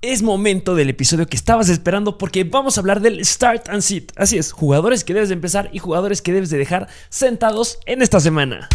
Es momento del episodio que estabas esperando porque vamos a hablar del Start and Sit. Así es, jugadores que debes de empezar y jugadores que debes de dejar sentados en esta semana.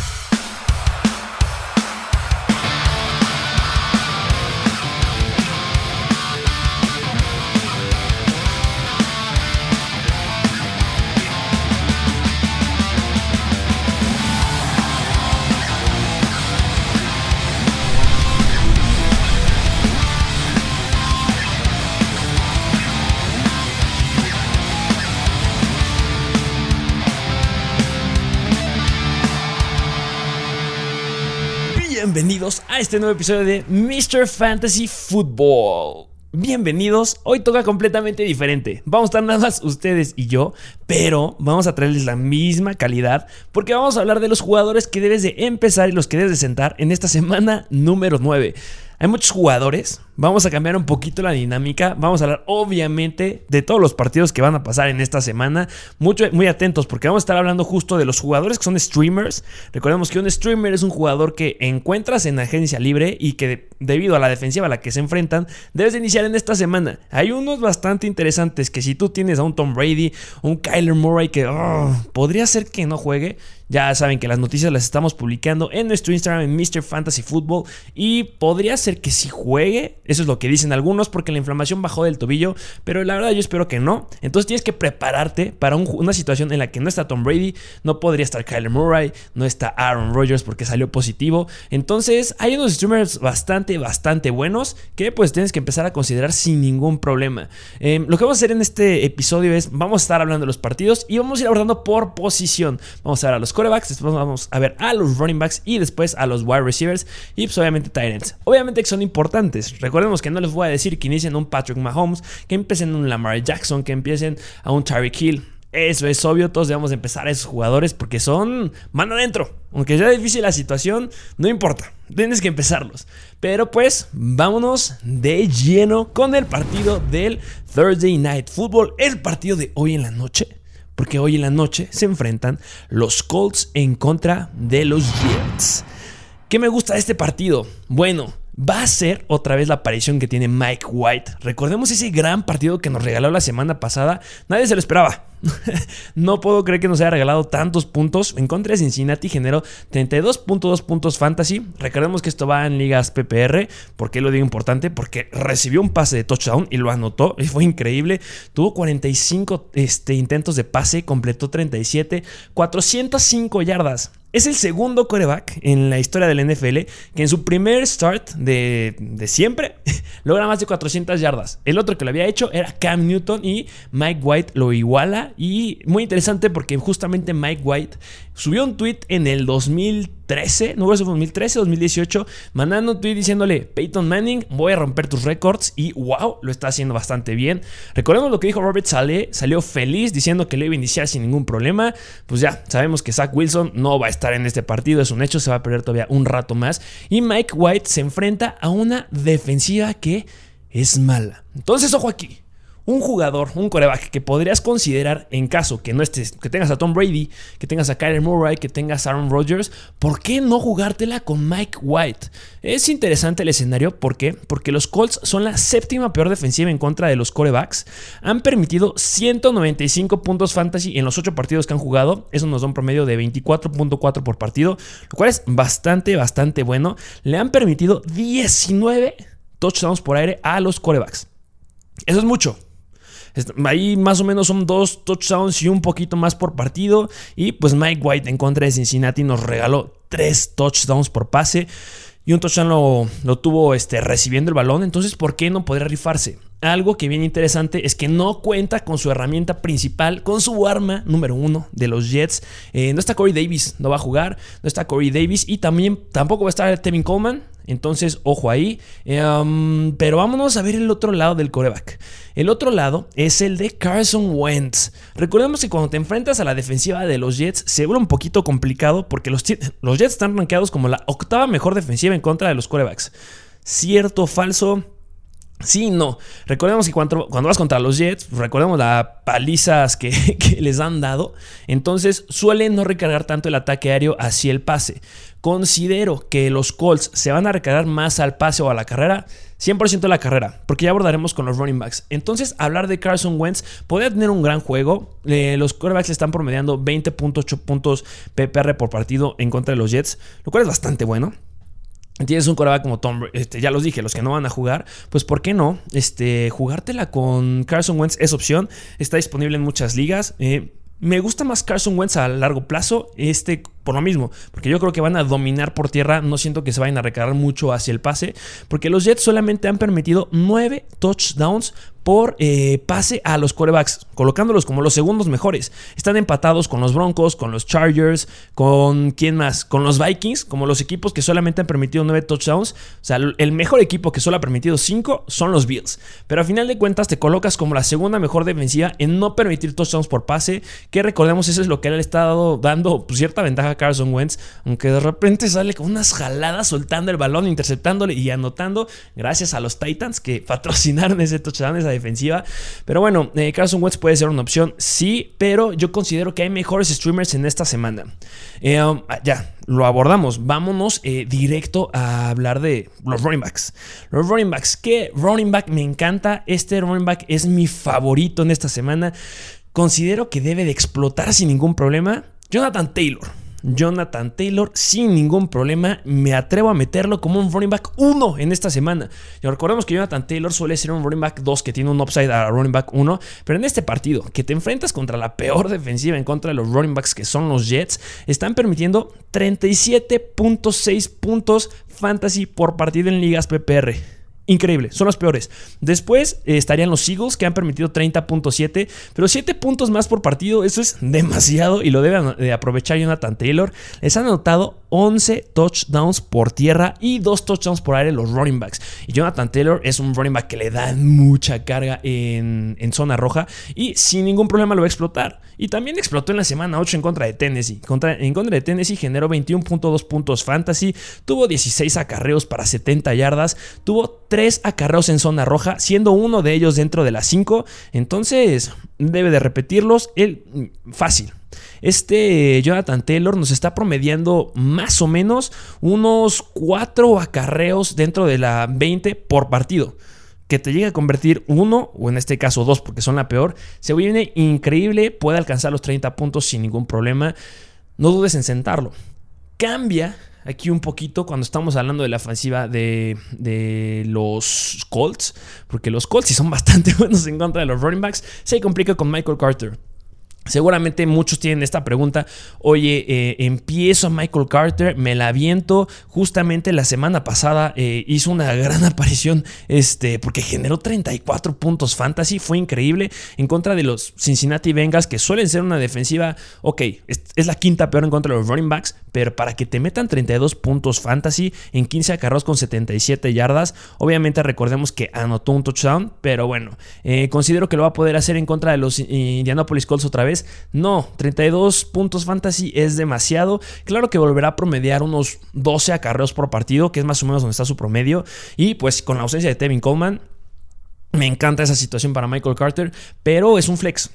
Bienvenidos a este nuevo episodio de Mr. Fantasy Football. Bienvenidos, hoy toca completamente diferente. Vamos a estar nada más ustedes y yo, pero vamos a traerles la misma calidad porque vamos a hablar de los jugadores que debes de empezar y los que debes de sentar en esta semana número 9. Hay muchos jugadores, vamos a cambiar un poquito la dinámica, vamos a hablar obviamente de todos los partidos que van a pasar en esta semana, Mucho, muy atentos porque vamos a estar hablando justo de los jugadores que son streamers. Recordemos que un streamer es un jugador que encuentras en agencia libre y que debido a la defensiva a la que se enfrentan, debes de iniciar en esta semana. Hay unos bastante interesantes que si tú tienes a un Tom Brady, un Kyler Murray que oh, podría ser que no juegue, ya saben que las noticias las estamos publicando en nuestro Instagram en Mr. Fantasy Football y podría ser que si juegue, eso es lo que dicen algunos porque la inflamación bajó del tobillo, pero la verdad yo espero que no. Entonces tienes que prepararte para una situación en la que no está Tom Brady, no podría estar Kyler Murray, no está Aaron Rodgers porque salió positivo. Entonces hay unos streamers bastante, bastante buenos que pues tienes que empezar a considerar sin ningún problema. Em, lo que vamos a hacer en este episodio es, vamos a estar hablando de los partidos y vamos a ir abordando por posición. Vamos a ver a los después vamos a ver a los running backs y después a los wide receivers y pues obviamente ends. Obviamente que son importantes. Recordemos que no les voy a decir que inicien un Patrick Mahomes, que empiecen un Lamar Jackson, que empiecen a un Tyreek Hill. Eso es obvio, todos debemos empezar a esos jugadores porque son mano adentro. Aunque sea difícil la situación, no importa, tienes que empezarlos. Pero pues, vámonos de lleno con el partido del Thursday Night Football, el partido de hoy en la noche porque hoy en la noche se enfrentan los Colts en contra de los Jets. ¿Qué me gusta de este partido? Bueno, va a ser otra vez la aparición que tiene Mike White. Recordemos ese gran partido que nos regaló la semana pasada. Nadie se lo esperaba. no puedo creer que nos haya regalado tantos puntos. En contra de Cincinnati generó 32.2 puntos fantasy. Recordemos que esto va en ligas PPR. ¿Por qué lo digo importante? Porque recibió un pase de touchdown y lo anotó. Y fue increíble. Tuvo 45 este, intentos de pase, completó 37, 405 yardas. Es el segundo coreback en la historia del NFL que en su primer start de, de, siempre logra más de 400 yardas. El otro que lo había hecho era Cam Newton y Mike White lo iguala. Y muy interesante porque justamente Mike White subió un tweet en el 2013, no fue 2013, 2018, mandando un tweet diciéndole, Peyton Manning, voy a romper tus récords y wow, lo está haciendo bastante bien. Recordemos lo que dijo Robert Saleh, salió feliz diciendo que lo iba a iniciar sin ningún problema. Pues ya, sabemos que Zach Wilson no va a estar en este partido, es un hecho, se va a perder todavía un rato más. Y Mike White se enfrenta a una defensiva que es mala. Entonces, ojo aquí un jugador, un coreback que podrías considerar en caso que no estés, que tengas a Tom Brady, que tengas a Kyler Murray, que tengas a Aaron Rodgers, ¿por qué no jugártela con Mike White? Es interesante el escenario, ¿por qué? Porque los Colts son la séptima peor defensiva en contra de los corebacks. Han permitido 195 puntos fantasy en los 8 partidos que han jugado. Eso nos da un promedio de 24.4 por partido, lo cual es bastante, bastante bueno. Le han permitido 19 touchdowns por aire a los corebacks. Eso es mucho. Ahí más o menos son dos touchdowns y un poquito más por partido. Y pues Mike White en contra de Cincinnati nos regaló tres touchdowns por pase. Y un touchdown lo, tuvo este, recibiendo el balón. Entonces, ¿por qué no podría rifarse? Algo que viene interesante es que no cuenta con su herramienta principal, con su arma número uno de los Jets. Eh, no está Corey Davis, no va a jugar. No está Corey Davis y también tampoco va a estar Tevin Coleman. Entonces, ojo ahí. Em, pero vámonos a ver el otro lado del coreback. El otro lado es el de Carson Wentz. Recordemos que cuando te enfrentas a la defensiva de los Jets se vuelve un poquito complicado porque los, los Jets están rankeados como la octava mejor defensiva en contra de los corebacks. Cierto, falso. Sí, no. Recordemos que cuando, vas contra los Jets, recordemos las palizas que, que, les han dado. Entonces suelen no recargar tanto el ataque aéreo hacia el pase. Considero que los Colts se van a recargar más al pase o a la carrera 100% la carrera, porque ya abordaremos con los running backs. Entonces, hablar de Carson Wentz podría tener un gran juego. Eh, los quarterbacks están promediando 20.8 puntos PPR por partido en contra de los Jets, lo cual es bastante bueno. Tienes un quarterback como Tom, este, ya los dije, los que no van a jugar, pues ¿por qué no? Este, jugártela con Carson Wentz es opción, está disponible en muchas ligas. Eh, me gusta más Carson Wentz a largo plazo, este por lo mismo, porque yo creo que van a dominar por tierra, no siento que se vayan a recargar mucho hacia el pase, porque los Jets solamente han permitido 9 touchdowns por eh, pase a los corebacks, colocándolos como los segundos mejores. Están empatados con los Broncos, con los Chargers, con quién más, con los Vikings, como los equipos que solamente han permitido 9 touchdowns. O sea, el mejor equipo que solo ha permitido 5 son los Bills. Pero a final de cuentas te colocas como la segunda mejor defensiva en no permitir touchdowns por pase, que recordemos eso es lo que le ha estado dando pues, cierta ventaja Carson Wentz, aunque de repente sale con unas jaladas soltando el balón, interceptándole y anotando, gracias a los Titans que patrocinaron ese touchdown, esa defensiva. Pero bueno, eh, Carson Wentz puede ser una opción, sí, pero yo considero que hay mejores streamers en esta semana. Eh, um, ah, ya, lo abordamos. Vámonos eh, directo a hablar de los running backs. Los running backs, ¿qué running back me encanta? Este running back es mi favorito en esta semana. Considero que debe de explotar sin ningún problema. Jonathan Taylor. Jonathan Taylor sin ningún problema. Me atrevo a meterlo como un running back 1 en esta semana. Y recordemos que Jonathan Taylor suele ser un running back 2 que tiene un upside a running back 1. Pero en este partido, que te enfrentas contra la peor defensiva en contra de los running backs que son los Jets, están permitiendo 37.6 puntos fantasy por partido en ligas PPR. Increíble, son los peores. Después eh, estarían los Eagles que han permitido 30.7, pero 7 puntos más por partido, eso es demasiado y lo debe de aprovechar Jonathan Taylor. Les han anotado 11 touchdowns por tierra y 2 touchdowns por aire los running backs. Y Jonathan Taylor es un running back que le da mucha carga en, zona roja y sin ningún problema lo va a explotar. Y también explotó en la semana 8 en contra de Tennessee. en contra de Tennessee generó 21.2 puntos fantasy, tuvo 16 acarreos para 70 yardas, tuvo 3 acarreos en zona roja, siendo uno de ellos dentro de las 5. Entonces debe de repetirlos. Él, fácil, este Jonathan Taylor nos está promediando más o menos unos 4 acarreos dentro de la 20 por partido que te llegue a convertir uno, o en este caso dos, porque son la peor, se viene increíble, puede alcanzar los 30 puntos sin ningún problema. No dudes en sentarlo. Cambia aquí un poquito cuando estamos hablando de la ofensiva de, de, los Colts, porque los Colts, si son bastante buenos en contra de los running backs, se complica con Michael Carter. Seguramente muchos tienen esta pregunta, oye, eh, empiezo a Michael Carter, me la aviento, justamente la semana pasada eh, hizo una gran aparición, este, porque generó 34 puntos fantasy, fue increíble. En contra de los Cincinnati Bengals, que suelen ser una defensiva, ok, es, la quinta peor en contra de los running backs, pero para que te metan 32 puntos fantasy en 15 acarros con 77 yardas, obviamente recordemos que anotó un touchdown, pero bueno, eh, considero que lo va a poder hacer en contra de los Indianapolis Colts otra vez no, 32 puntos fantasy es demasiado. Claro que volverá a promediar unos 12 acarreos por partido, que es más o menos donde está su promedio. Y pues con la ausencia de Tevin Coleman, me encanta esa situación para Michael Carter, pero es un flex.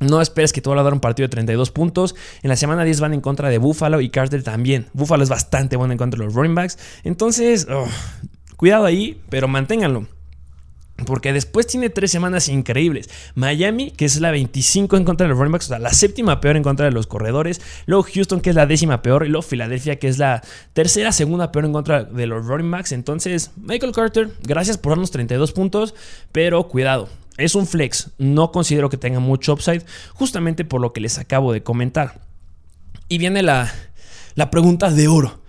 No esperes que te vaya a dar un partido de 32 puntos. En la semana 10 van en contra de Buffalo y Carter también. Buffalo es bastante bueno en contra de los running backs. Entonces, oh, cuidado ahí, pero manténganlo. Porque después tiene tres semanas increíbles. Miami, que es la 25 en contra de los running backs, o sea, la séptima peor en contra de los corredores. Luego Houston, que es la décima peor. Y luego Filadelfia, que es la tercera, segunda peor en contra de los running backs. Entonces, Michael Carter, gracias por darnos 32 puntos. Pero cuidado, es un flex. No considero que tenga mucho upside, justamente por lo que les acabo de comentar. Y viene la, la pregunta de oro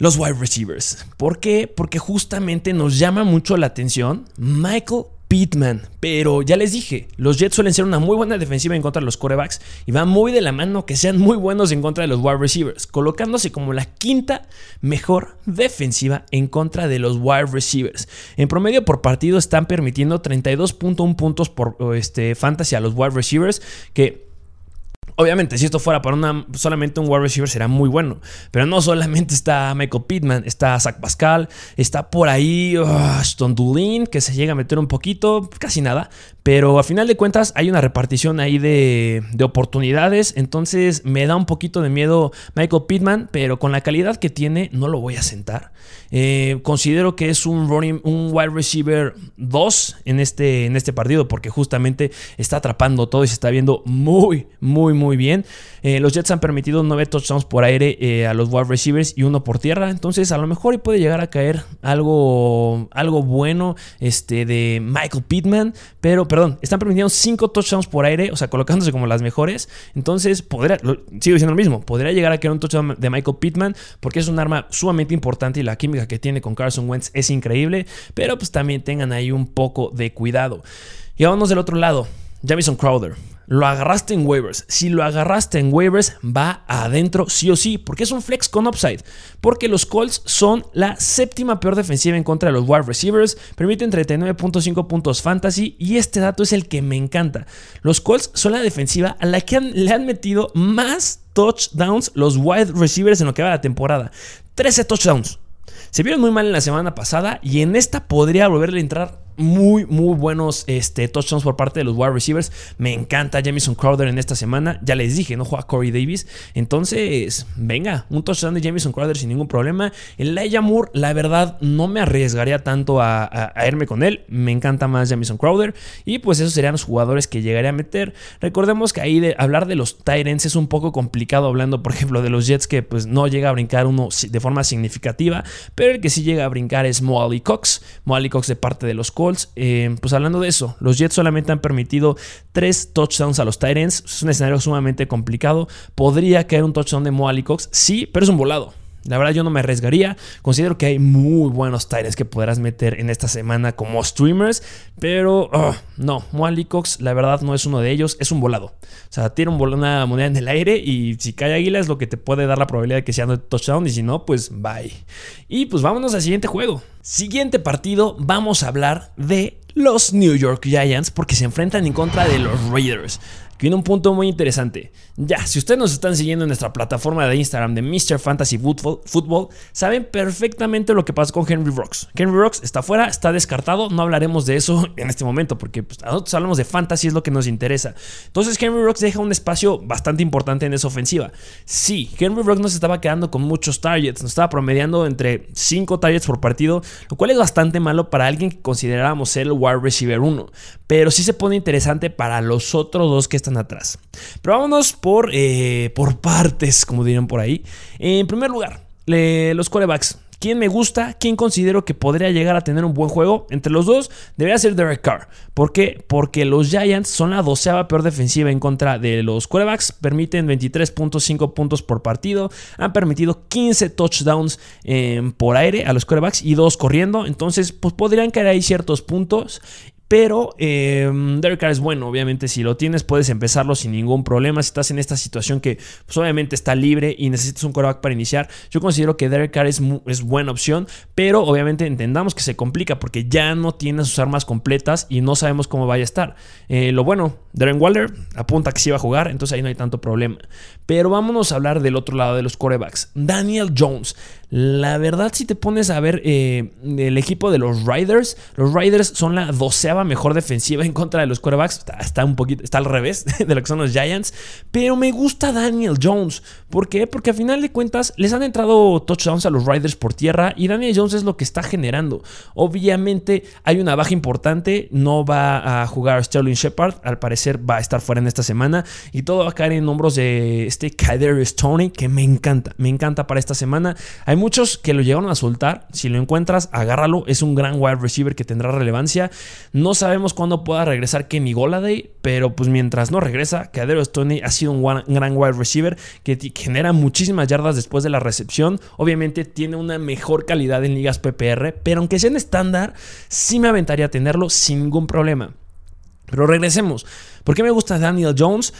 los wide receivers. ¿Por qué? Porque justamente nos llama mucho la atención Michael Pittman. Pero ya les dije, los Jets suelen ser una muy buena defensiva en contra de los corebacks y va muy de la mano que sean muy buenos en contra de los wide receivers, colocándose como la quinta mejor defensiva en contra de los wide receivers. En promedio por partido están permitiendo 32.1 puntos por este, fantasy a los wide receivers, que Obviamente, si esto fuera para una, solamente un wide receiver será muy bueno. Pero no solamente está Michael Pittman, está Zach Pascal, está por ahí uh, Ashton Dulin, que se llega a meter un poquito, casi nada. Pero a final de cuentas hay una repartición ahí de, de oportunidades. Entonces me da un poquito de miedo Michael Pittman, pero con la calidad que tiene no lo voy a sentar. Eh, considero que es un, running, un wide receiver 2 en este, en este partido porque justamente está atrapando todo y se está viendo muy, muy, muy bien. Eh, los Jets han permitido 9 touchdowns por aire eh, a los wide receivers y uno por tierra. Entonces a lo mejor puede llegar a caer algo, algo bueno este, de Michael Pittman. Pero, perdón, están permitiendo 5 touchdowns por aire, o sea, colocándose como las mejores. Entonces, podría, sigo diciendo lo mismo, podría llegar a caer un touchdown de Michael Pittman porque es un arma sumamente importante y la química que tiene con Carson Wentz es increíble, pero pues también tengan ahí un poco de cuidado. Y vámonos del otro lado, Jamison Crowder. Lo agarraste en waivers. Si lo agarraste en waivers, va adentro sí o sí, porque es un flex con upside. Porque los Colts son la séptima peor defensiva en contra de los wide receivers, permiten 39.5 puntos fantasy y este dato es el que me encanta. Los Colts son la defensiva a la que le han metido más touchdowns los wide receivers en lo que va de la temporada. 13 touchdowns. Se vieron muy mal en la semana pasada y en esta podría volverle a entrar muy, muy buenos este, touchdowns por parte de los wide receivers. Me encanta Jamison Crowder en esta semana. Ya les dije, no juega Corey Davis. Entonces, venga, un touchdown de Jamison Crowder sin ningún problema. El Laia Moore, la verdad, no me arriesgaría tanto a, irme con él. Me encanta más Jamison Crowder. Y pues esos serían los jugadores que llegaría a meter. Recordemos que ahí de hablar de los Tyrants es un poco complicado hablando, por ejemplo, de los Jets que pues no llega a brincar uno de forma significativa. Pero el que sí llega a brincar es Moali Cox. Moali Cox de parte de los Colts eh, pues hablando de eso, los Jets solamente han permitido tres touchdowns a los Titans. Es un escenario sumamente complicado. Podría caer un touchdown de Moali Cox, sí, pero es un volado. La verdad yo no me arriesgaría. Considero que hay muy buenos Tyrants que podrás meter en esta semana como streamers. Pero oh, no, Moali Cox la verdad no es uno de ellos. Es un volado. O sea, tiene una moneda en el aire y si cae águila es lo que te puede dar la probabilidad de que sea un touchdown. Y si no, pues bye. Y pues vámonos al siguiente juego. Siguiente partido vamos a hablar de los New York Giants porque se enfrentan en contra de los Raiders viene un punto muy interesante. Ya, si ustedes nos están siguiendo en nuestra plataforma de Instagram de Mr. Fantasy Football, saben perfectamente lo que pasó con Henry Rocks. Henry Rocks está fuera, está descartado, no hablaremos de eso en este momento porque pues, nosotros hablamos de fantasy, es lo que nos interesa. Entonces Henry Rocks deja un espacio bastante importante en esa ofensiva. Sí, Henry Rocks nos estaba quedando con muchos targets, nos estaba promediando entre 5 targets por partido, lo cual es bastante malo para alguien que considerábamos ser el wide receiver 1, pero sí se pone interesante para los otros dos que están atrás. Pero vámonos por, eh, por partes, como dirían por ahí. En primer lugar, los corebacks. ¿Quién me gusta? ¿Quién considero que podría llegar a tener un buen juego? Entre los dos, debería ser Derek Carr. ¿Por qué? Porque los Giants son la doceava peor defensiva en contra de los quarterbacks. Permiten 23.5 puntos por partido. Han permitido 15 touchdowns em, por aire a los quarterbacks y dos corriendo. Entonces, pues podrían caer ahí ciertos puntos. Pero eh, Derek Carr es bueno, obviamente si lo tienes puedes empezarlo sin ningún problema. Si estás en esta situación que pues, obviamente está libre y necesitas un quarterback para iniciar, yo considero que Derek Carr es, es, buena opción, pero obviamente entendamos que se complica porque ya no tiene sus armas completas y no sabemos cómo vaya a estar. Eh, lo bueno, Darren Waller apunta que sí va a jugar, entonces ahí no hay tanto problema. Pero vámonos a hablar del otro lado de los quarterbacks. Daniel Jones. La verdad, si te pones a ver eh, el equipo de los Riders, los Riders son la doceava mejor defensiva en contra de los quarterbacks. Está, un poquito, está al revés de lo que son los Giants. Pero me gusta Daniel Jones. ¿Por qué? Porque a final de cuentas les han entrado touchdowns a los Riders por tierra y Daniel Jones es lo que está generando. Obviamente hay una baja importante. No va a jugar Sterling Shepard. Al parecer va a estar fuera en esta semana. Y todo va a caer en hombros de este Kadarius Tony que me encanta. Me encanta para esta semana. Hay muchos que lo llegaron a soltar. Si lo encuentras, agárralo. Es un gran wide receiver que tendrá relevancia. No sabemos cuándo pueda regresar Kenny Goladay, pero pues mientras no regresa, Cadero Stoney ha sido un gran wide receiver que genera muchísimas yardas después de la recepción. Obviamente tiene una mejor calidad en ligas PPR, pero aunque sea en estándar, sí me aventaría a tenerlo sin ningún problema. Pero regresemos. ¿Por qué me gusta Daniel Jones?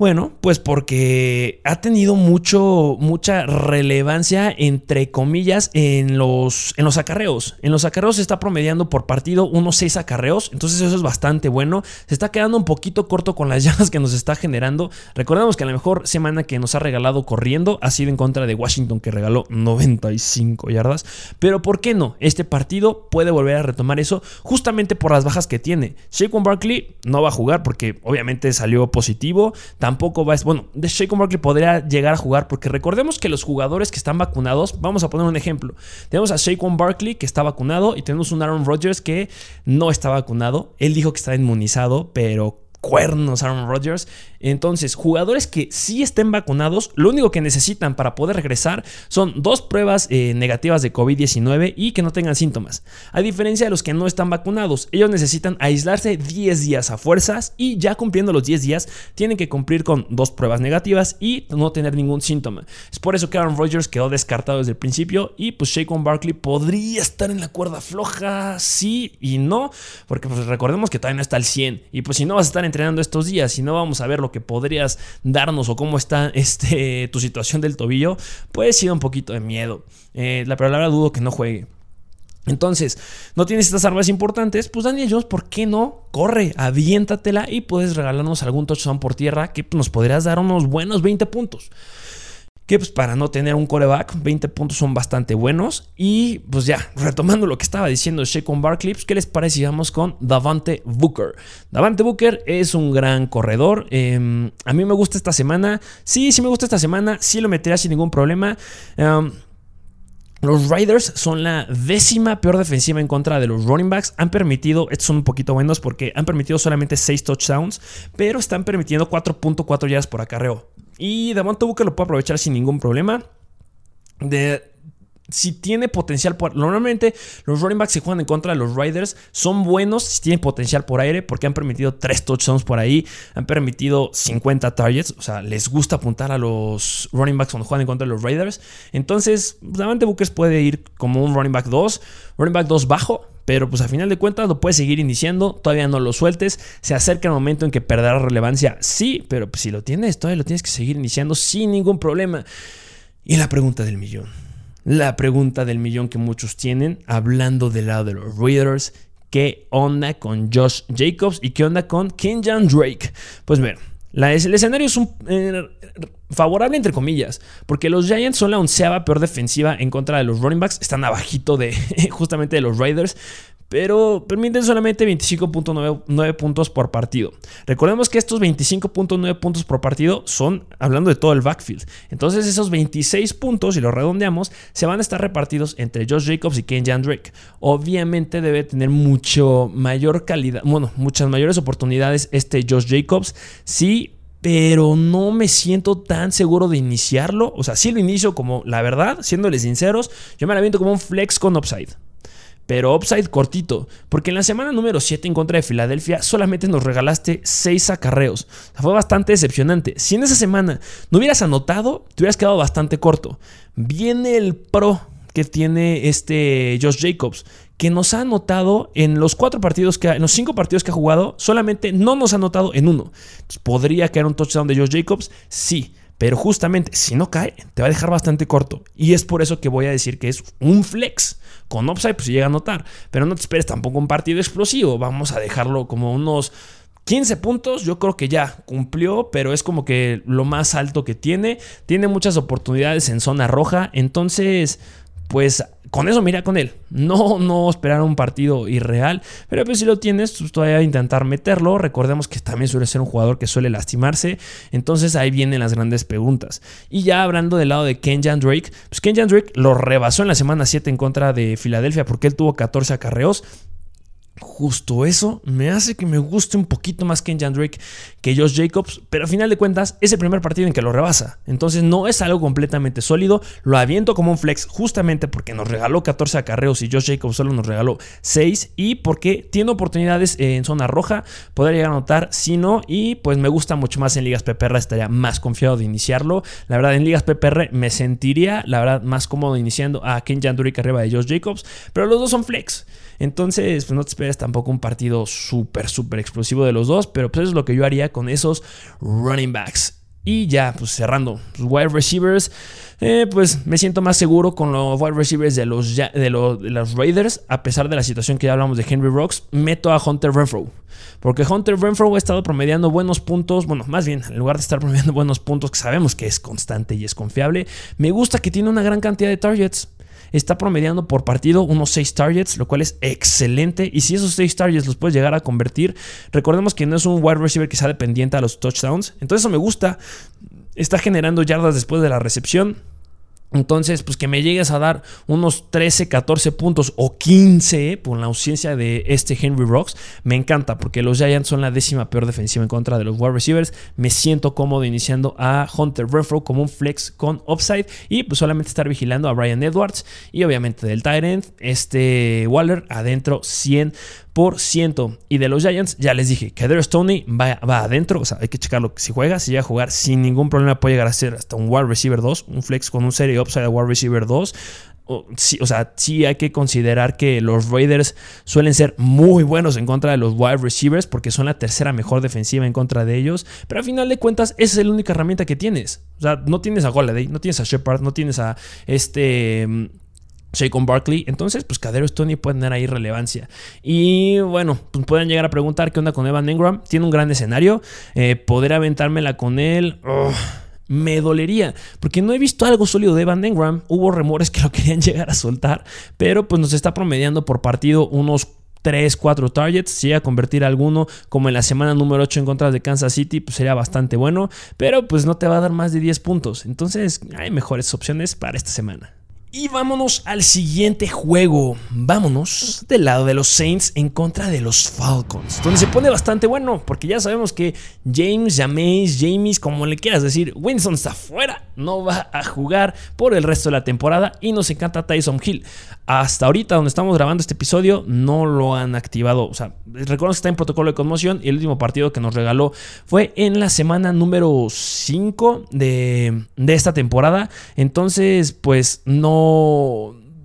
Bueno, pues porque ha tenido mucho, mucha relevancia, entre comillas, en los, en los acarreos. En los acarreos se está promediando por partido unos 6 acarreos, entonces eso es bastante bueno. Se está quedando un poquito corto con las llamas que nos está generando. Recordemos que la mejor semana que nos ha regalado corriendo ha sido en contra de Washington, que regaló 95 yardas. Pero ¿por qué no? Este partido puede volver a retomar eso justamente por las bajas que tiene. Shaquan Barkley no va a jugar porque obviamente salió positivo tampoco va a... Bueno, de Shaquem Barkley podría llegar a jugar porque recordemos que los jugadores que están vacunados, vamos a poner un ejemplo. Tenemos a Shaquem Barkley que está vacunado y tenemos un Aaron Rodgers que no está vacunado. Él dijo que está inmunizado, pero cuernos Aaron Rodgers. Entonces, jugadores que sí estén vacunados, lo único que necesitan para poder regresar son dos pruebas eh, negativas de COVID-19 y que no tengan síntomas. A diferencia de los que no están vacunados, ellos necesitan aislarse 10 días a fuerzas y ya cumpliendo los 10 días tienen que cumplir con dos pruebas negativas y no tener ningún síntoma. Es por eso que Aaron Rodgers quedó descartado desde el principio y pues Shaquan Barkley podría estar en la cuerda floja, sí y no, porque pues recordemos que todavía no está al 100 y pues si no vas a estar entrenando estos días y no vamos a ver que podrías darnos o cómo está este, tu situación del tobillo, puede ser un poquito de miedo. Eh, la palabra dudo que no juegue. Entonces, no tienes estas armas importantes, pues Daniel Jones, ¿por qué no? Corre, aviéntatela y puedes regalarnos algún touchdown por tierra que nos podrías dar unos buenos 20 puntos que pues para no tener un coreback, 20 puntos son bastante buenos. Y pues ya, retomando lo que estaba diciendo Shaquon Barkley, pues, ¿qué les parece si vamos con Davante Booker? Davante Booker es un gran corredor. Em, a mí me gusta esta semana. Sí, sí me gusta esta semana. Sí lo metería sin ningún problema. Em, los Riders son la décima peor defensiva en contra de los running backs. Han permitido, estos son un poquito buenos porque han permitido solamente 6 touchdowns, pero están permitiendo 4.4 yardas por acarreo. Y Davante Booker lo puede aprovechar sin ningún problema. De, si tiene potencial por. Normalmente los running backs que juegan en contra de los Riders son buenos si tienen potencial por aire porque han permitido 3 touchdowns por ahí, han permitido 50 targets, o sea, les gusta apuntar a los running backs cuando juegan en contra de los Raiders. Entonces, Davante Booker puede ir como un running back 2, running back 2 bajo, pero pues a final de cuentas lo puedes seguir iniciando, todavía no lo sueltes, se acerca el momento en que perderá relevancia, sí, pero pues si lo tienes, todavía lo tienes que seguir iniciando sin ningún problema. Y la pregunta del millón, la pregunta del millón que muchos tienen, hablando del lado de los Raiders, ¿qué onda con Josh Jacobs y qué onda con Kenjan Drake? Pues ver, el escenario es un, eh, favorable entre comillas, porque los Giants son la onceava peor defensiva en contra de los running backs, están abajito de justamente de los Raiders, pero permiten solamente 25.9 puntos por partido. Recordemos que estos 25.9 puntos por partido son hablando de todo el backfield. Entonces esos 26 puntos, si los redondeamos, se van a estar repartidos entre Josh Jacobs y Kenyan Drake. Obviamente debe tener mucho mayor calidad, bueno, muchas mayores oportunidades este Josh Jacobs. Sí, pero no me siento tan seguro de iniciarlo. O sea, sí lo inicio como, la verdad, siéndoles sinceros, yo me la viento como un flex con upside pero upside cortito, porque en la semana número 7 en contra de Filadelfia solamente nos regalaste 6 acarreos. fue bastante decepcionante. Si en esa semana no hubieras anotado, te hubieras quedado bastante corto. Viene el pro que tiene este Josh Jacobs, que nos ha anotado en los cuatro partidos que en los cinco partidos que ha jugado, solamente no nos ha anotado en uno. ¿Podría caer un touchdown de Josh Jacobs? Sí. Pero justamente, si no cae, te va a dejar bastante corto. Y es por eso que voy a decir que es un flex. Con upside, pues llega a notar. Pero no te esperes tampoco un partido explosivo. Vamos a dejarlo como unos 15 puntos. Yo creo que ya cumplió, pero es como que lo más alto que tiene. Tiene muchas oportunidades en zona roja. Entonces, pues con eso mira con él. No, no esperar un partido irreal, pero pues si lo tienes, pues todavía intentar meterlo. Recordemos que también suele ser un jugador que suele lastimarse. Entonces ahí vienen las grandes preguntas. Y ya hablando del lado de Kenjan Drake, pues Kenjan Drake lo rebasó en la semana 7 en contra de Filadelfia porque él tuvo 14 acarreos. Justo eso me hace que me guste un poquito más Kenjan Drake que Josh Jacobs, pero a final de cuentas es el primer partido en que lo rebasa. Entonces no es algo completamente sólido. Lo aviento como un flex justamente porque nos regaló 14 acarreos y Josh Jacobs solo nos regaló 6 y porque tiene oportunidades en zona roja, podría llegar a anotar, si no, y pues me gusta mucho más en ligas PPR, estaría más confiado de iniciarlo. La verdad, en ligas PPR me sentiría, la verdad, más cómodo iniciando a Kenjan Drake arriba de Josh Jacobs, pero los dos son flex. Entonces, pues no te esperes tampoco un partido súper, súper explosivo de los dos, pero pues eso es lo que yo haría con esos running backs. Y ya, pues cerrando, pues, wide receivers, eh, pues me siento más seguro con los wide receivers de los, de, los, Raiders, a pesar de la situación que ya hablamos de Henry Rocks, meto a Hunter Renfro. Porque Hunter Renfro ha estado promediando buenos puntos, bueno, más bien, en lugar de estar promediando buenos puntos, que sabemos que es constante y es confiable, me gusta que tiene una gran cantidad de targets. Está promediando por partido unos 6 targets, lo cual es excelente. Y si esos 6 targets los puedes llegar a convertir, recordemos que no es un wide receiver que sea dependiente a los touchdowns. Entonces eso me gusta. Está generando yardas después de la recepción. Entonces, pues que me llegues a dar unos 13, 14 puntos o 15 por la ausencia de este Henry Rocks, me encanta porque los Giants son la décima peor defensiva en contra de los wide receivers. Me siento cómodo iniciando a Hunter Renfro como un flex con upside y pues solamente estar vigilando a Brian Edwards y obviamente del Tyrant, este Waller adentro 100 y de los Giants, ya les dije que Stoney va, va, adentro. O sea, hay que checarlo. Si juega, si llega a jugar sin ningún problema, puede llegar a ser hasta un wide receiver 2, un flex con un serie upside de wide receiver 2. O, o sea, sí hay que considerar que los Raiders suelen ser muy buenos en contra de los wide receivers porque son la tercera mejor defensiva en contra de ellos. Pero al final de cuentas, esa es la única herramienta que tienes. O sea, no tienes a Golladay, no tienes a Shepard, no tienes a este con Barkley. Entonces, pues Cadero Tony puede tener ahí relevancia. Y bueno, pues pueden llegar a preguntar qué onda con Evan Engram. Tiene un gran escenario. Eh, poder aventármela con él. Me dolería, porque no he visto algo sólido de Evan Engram. Hubo rumores que lo querían llegar a soltar, pero pues nos está promediando por partido unos 3, 4 targets. Si llega a convertir alguno, como en la semana número 8 en contra de Kansas City, pues sería bastante bueno, pero pues no te va a dar más de 10 puntos. Entonces, hay mejores opciones para esta semana. Y vámonos al siguiente juego. Vámonos del lado de los Saints en contra de los Falcons. Donde se pone bastante bueno. Porque ya sabemos que James, James, James, como le quieras decir, Winston está fuera. No va a jugar por el resto de la temporada. Y nos encanta Tyson Hill. Hasta ahorita, donde estamos grabando este episodio, no lo han activado. O sea, recuerdo que está en protocolo de conmoción. Y el último partido que nos regaló fue en la semana número 5 de, de esta temporada. Entonces, pues no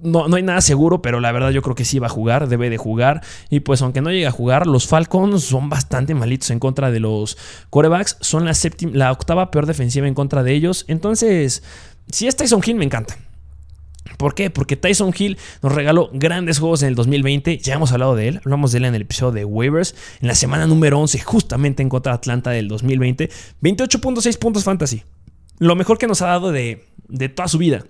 no, no, hay nada seguro, pero la verdad yo creo que sí va a jugar, debe de jugar. Y pues aunque no llegue a jugar, los Falcons son bastante malitos en contra de los corebacks. Son la, séptima, la octava peor defensiva en contra de ellos. Entonces, si es Tyson Hill, me encanta. ¿Por qué? Porque Tyson Hill nos regaló grandes juegos en el 2020. Ya hemos hablado de él. Hablamos de él en el episodio de Waivers. En la semana número 11, justamente en contra de Atlanta del 2020. 28.6 puntos fantasy. Lo mejor que nos ha dado de, de toda su vida.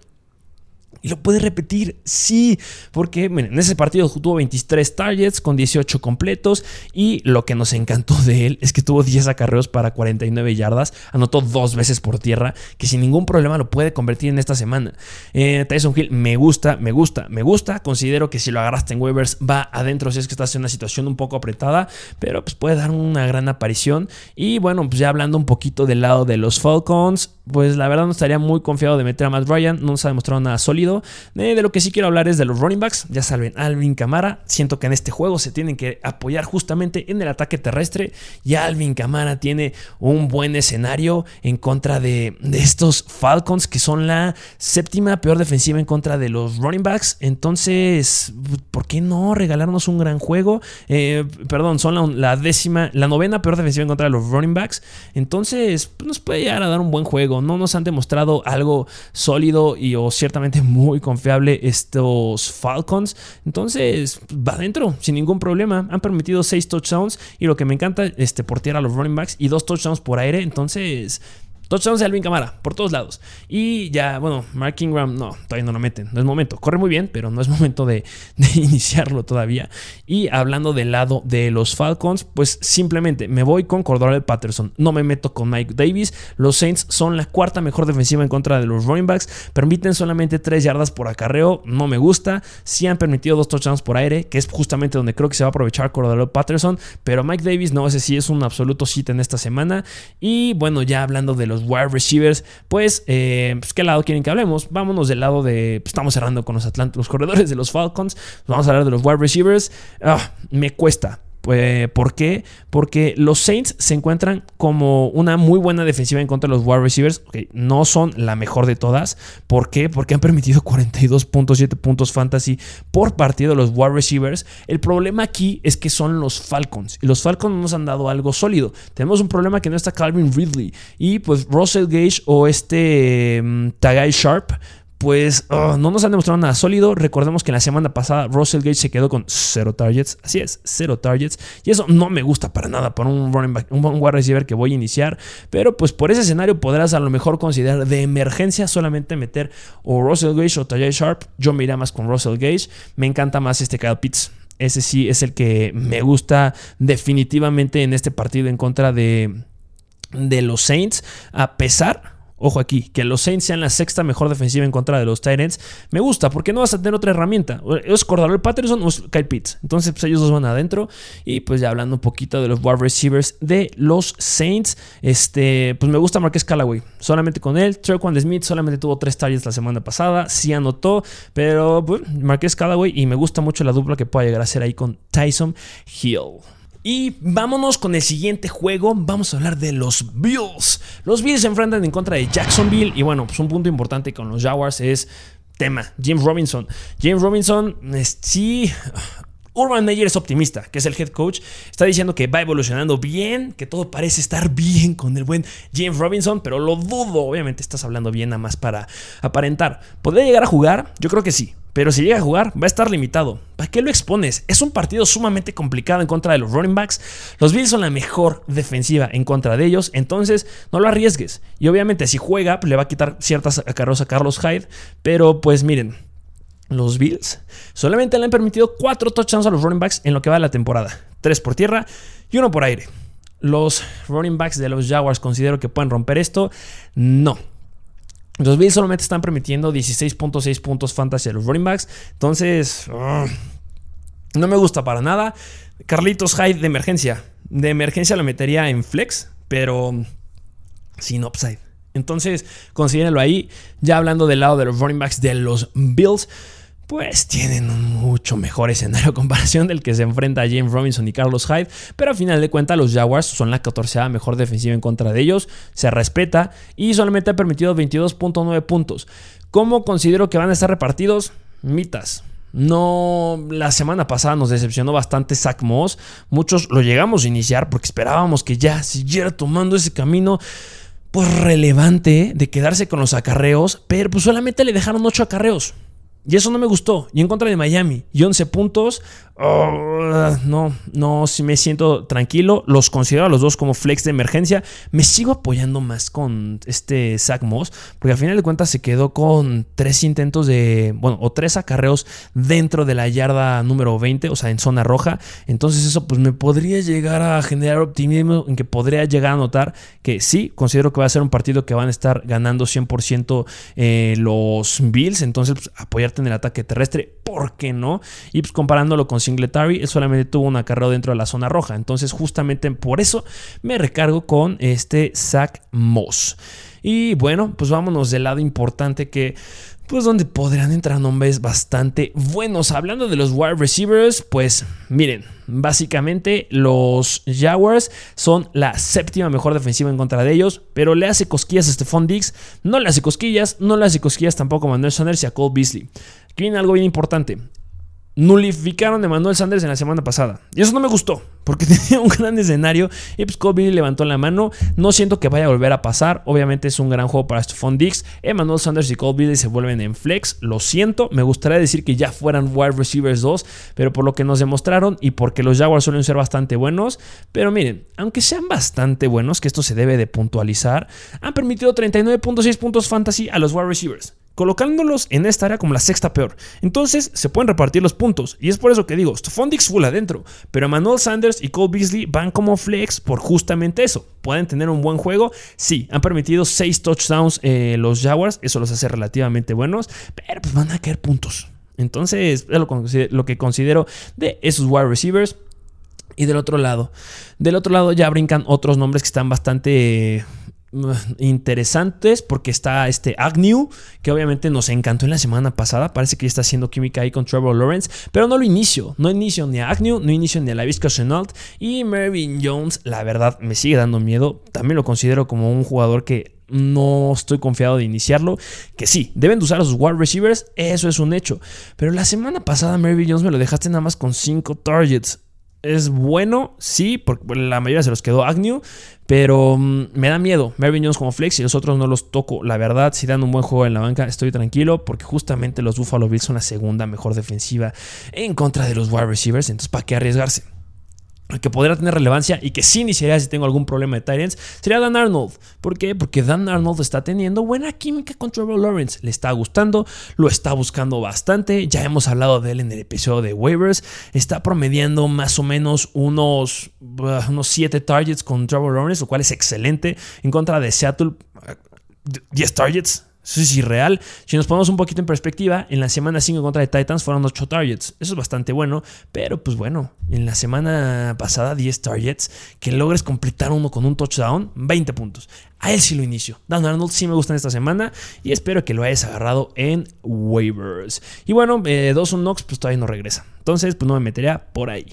Y lo puede repetir, sí, porque en ese partido tuvo 23 targets con 18 completos y lo que nos encantó de él es que tuvo 10 acarreos para 49 yardas, anotó dos veces por tierra, que sin ningún problema lo puede convertir en esta semana. Eh, Tyson Hill me gusta, me gusta, me gusta, considero que si lo agarraste en waivers va adentro si es que estás en una situación un poco apretada, pero pues puede dar una gran aparición. Y bueno, pues ya hablando un poquito del lado de los Falcons, pues la verdad no estaría muy confiado de meter a Matt Ryan, no se ha demostrado nada sólido. Eh, de lo que sí quiero hablar es de los running backs, ya saben, Alvin Camara, siento que en este juego se tienen que apoyar justamente en el ataque terrestre y Alvin Camara tiene un buen escenario en contra de, estos Falcons que son la séptima peor defensiva en contra de los running backs, entonces, ¿por qué no regalarnos un gran juego? Eh, perdón, son la, la, décima, la novena peor defensiva en contra de los running backs, entonces pues, nos puede llegar a dar un buen juego no nos han demostrado algo sólido y o ciertamente muy confiable estos Falcons. Entonces, va adentro, sin ningún problema. Han permitido 6 touchdowns y lo que me encanta, este, por tierra a los running backs y 2 touchdowns por aire. Entonces, Touchdowns de Alvin Camara, por todos lados. Y ya, bueno, Mark Ingram, no, todavía no lo meten. No es momento. Corre muy bien, pero no es momento de, iniciarlo todavía. Y hablando del lado de los Falcons, pues simplemente me voy con Cordero Patterson. No me meto con Mike Davis. Los Saints son la cuarta mejor defensiva en contra de los running backs. Permiten solamente 3 yardas por acarreo. No me gusta. Sí han permitido dos touchdowns por aire, que es justamente donde creo que se va a aprovechar Cordero Patterson. Pero Mike Davis, no sé si es un absoluto sit en esta semana. Y bueno, ya hablando de los los wide receivers, pues, eh, pues, ¿qué lado quieren que hablemos? Vámonos del lado de, pues, estamos cerrando con los, los corredores de los Falcons, vamos a hablar de los wide receivers. Ah, me cuesta, Pues, ¿Por qué? Porque los Saints se encuentran como una muy buena defensiva en contra de los wide receivers. no son la mejor de todas. ¿Por qué? Porque han permitido 42.7 puntos fantasy por partido de los wide receivers. El problema aquí es que son los Falcons. Y los Falcons nos han dado algo sólido. Tenemos un problema que no está Calvin Ridley. Y pues Russell Gage o este um, Tagai Sharp pues oh, no nos han demostrado nada sólido. Recordemos que la semana pasada Russell Gage se quedó con cero targets. Así es, cero targets. Y eso no me gusta para nada para un running back, un wide receiver que voy a iniciar. Pero pues por ese escenario podrás a lo mejor considerar de emergencia solamente meter o Russell Gage o Tajay Sharp. Yo me iría más con Russell Gage. Me encanta más este Kyle Pitts. Ese sí es el que me gusta definitivamente en este partido en contra de, de los Saints. A pesar Ojo aquí, que los Saints sean la sexta mejor defensiva en contra de los Titans. Me gusta porque no vas a tener otra herramienta. ¿Es Cordero Patterson o es Kyle Pitts? Entonces, pues ellos dos van adentro. Y pues ya hablando un poquito de los wide receivers de los Saints, este, pues me gusta Marquez Callaway. Solamente con él. Trequan Smith solamente tuvo tres targets la semana pasada. Sí anotó, pero pues, Marquez Callaway. Y me gusta mucho la dupla que pueda llegar a ser ahí con Tyson Hill. Y vámonos con el siguiente juego. Vamos a hablar de los Bills. Los Bills se enfrentan en contra de Jacksonville. Y bueno, pues un punto importante con los Jaguars es tema. James Robinson. James Robinson, sí. Urban Meyer es optimista, que es el head coach. Está diciendo que va evolucionando bien, que todo parece estar bien con el buen James Robinson, pero lo dudo. Obviamente estás hablando bien nada más para aparentar. ¿Podría llegar a jugar? Yo creo que sí. Pero si llega a jugar, va a estar limitado. ¿Para qué lo expones? Es un partido sumamente complicado en contra de los running backs. Los Bills son la mejor defensiva en contra de ellos, entonces no lo arriesgues. Y obviamente si juega, pues, le va a quitar ciertas carros a Carlos Hyde. Pero pues miren, los Bills solamente le han permitido cuatro touchdowns a los running backs en lo que va de la temporada. Tres por tierra y uno por aire. Los running backs de los Jaguars considero que pueden romper esto. No. Los Bills solamente están permitiendo 16.6 puntos fantasy a los running backs. Entonces, no me gusta para nada. Carlitos Hyde de emergencia. De emergencia lo metería en flex, pero sin upside. Entonces, considérenlo ahí. Ya hablando del lado de los running backs de los Bills pues tienen un mucho mejor escenario a comparación del que se enfrenta a James Robinson y Carlos Hyde, pero a final de cuentas los Jaguars son la 14 mejor defensiva en contra de ellos, se respeta y solamente ha permitido 22.9 puntos. ¿Cómo considero que van a estar repartidos? Mitas. No, la semana pasada nos decepcionó bastante Zach Moss. Muchos lo llegamos a iniciar porque esperábamos que ya siguiera tomando ese camino pues relevante de quedarse con los acarreos, pero pues solamente le dejaron 8 acarreos. Y eso no me gustó. Y en contra de Miami. Y 11 puntos. Oh, no, no, si me siento tranquilo. Los considero a los dos como flex de emergencia. Me sigo apoyando más con este Zach Moss. Porque al final de cuentas se quedó con tres intentos de. Bueno, o tres acarreos dentro de la yarda número 20. O sea, en zona roja. Entonces, eso pues me podría llegar a generar optimismo. En que podría llegar a notar que sí, considero que va a ser un partido que van a estar ganando 100% eh, los Bills. Entonces, pues, apoyar en el ataque terrestre, ¿por qué no? Y pues comparándolo con Singletary, solamente tuvo un acarreo dentro de la zona roja. Entonces, justamente por eso me recargo con este Zach Moss. Y bueno, pues vámonos del lado importante que pues donde podrán entrar nombres bastante buenos. Hablando de los wide receivers, pues miren, básicamente los Jaguars son la séptima mejor defensiva en contra de ellos, pero le hace cosquillas a Stephon Diggs, no le hace cosquillas, no le hace cosquillas tampoco a Manuel Sanders y a Cole Beasley. Aquí viene algo bien importante nulificaron de Manuel Sanders en la semana pasada. Y eso no me gustó, porque tenía un gran escenario y pues Kobe levantó la mano. No siento que vaya a volver a pasar. Obviamente es un gran juego para Stephon Dix. Emmanuel Sanders y Cole se vuelven en flex. Lo siento, me gustaría decir que ya fueran wide receivers 2, pero por lo que nos demostraron y porque los Jaguars suelen ser bastante buenos. Pero miren, aunque sean bastante buenos, que esto se debe de puntualizar, han permitido 39.6 puntos fantasy a los wide receivers colocándolos en esta área como la sexta peor. Entonces se pueden repartir los puntos. Y es por eso que digo, Stephon Dix full adentro. Pero Manuel Sanders y Cole Beasley van como flex por justamente eso. ¿Pueden tener un buen juego? Sí, han permitido 6 touchdowns eh, los Jaguars. Eso los hace relativamente buenos. Pero pues van a caer puntos. Entonces es lo, que considero de esos wide receivers. Y del otro lado, del otro lado ya brincan otros nombres que están bastante interesantes porque está este Agnew, que obviamente nos encantó en la semana pasada. Parece que ya está haciendo química ahí con Trevor Lawrence, pero no lo inicio. No inicio ni a Agnew, no inicio ni a la Vizca Chenault. Y Mervyn Jones, la verdad, me sigue dando miedo. También lo considero como un jugador que no estoy confiado de iniciarlo. Que sí, deben de usar a sus wide receivers, eso es un hecho. Pero la semana pasada, Mervyn Jones me lo dejaste nada más con 5 targets es bueno, sí, porque la mayoría se los quedó Agnew, pero mm, me da miedo. Mervyn Jones como flex y los otros no los toco. La verdad, si dan un buen juego en la banca, estoy tranquilo porque justamente los Buffalo Bills son la segunda mejor defensiva en contra de los wide receivers. Entonces, ¿para qué arriesgarse? Que podría tener relevancia y que sí iniciaría si tengo algún problema de Tyrants sería Dan Arnold. ¿Por qué? Porque Dan Arnold está teniendo buena química con Trevor Lawrence. Le está gustando, lo está buscando bastante. Ya hemos hablado de él en el episodio de waivers. Está promediando más o menos unos, uh, unos 7 targets con Trevor Lawrence, lo cual es excelente. En contra de Seattle, 10 uh, targets. Es irreal. Si nos ponemos un poquito en perspectiva, en la semana 5 contra de Titans fueron 8 targets. Eso es bastante bueno. Pero pues bueno, en la semana pasada 10 targets. Que logres completar uno con un touchdown, 20 puntos. A él sí lo inicio. Dan Arnold sí me gusta en esta semana. Y espero que lo hayas agarrado en waivers. Y bueno, eh, Dawson Knox pues todavía no regresa. Entonces pues no me metería por ahí.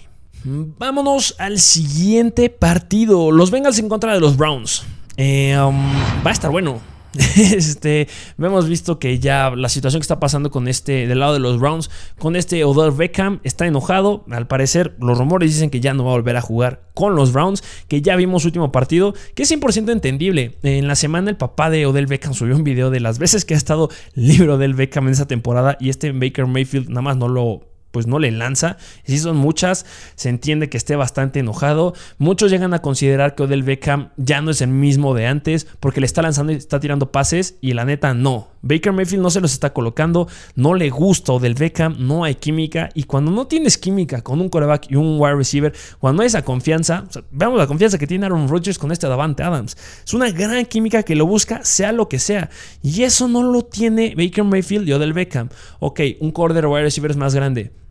Vámonos al siguiente partido. Los Bengals en contra de los Browns. Eh, um, va a estar bueno. este, hemos visto que ya la situación que está pasando con este, del lado de los Browns, con este Odell Beckham, está enojado. Al parecer, los rumores dicen que ya no va a volver a jugar con los Browns, que ya vimos su último partido, que es 100% entendible. En la semana, el papá de Odell Beckham subió un video de las veces que ha estado libre Odell Beckham en esa temporada y este Baker Mayfield nada más no lo pues no le lanza. Si son muchas, se entiende que esté bastante enojado. Muchos llegan a considerar que Odell Beckham ya no es el mismo de antes porque le está lanzando y está tirando pases y la neta no. Baker Mayfield no se los está colocando, no le gusta Odell Beckham, no hay química y cuando no tienes química con un quarterback y un wide receiver, cuando hay esa confianza, veamos la confianza que tiene Aaron Rodgers con este Davante Adams. Es una gran química que lo busca, sea lo que sea. Y eso no lo tiene Baker Mayfield y Odell Beckham. Ok, un quarter wide receiver es más grande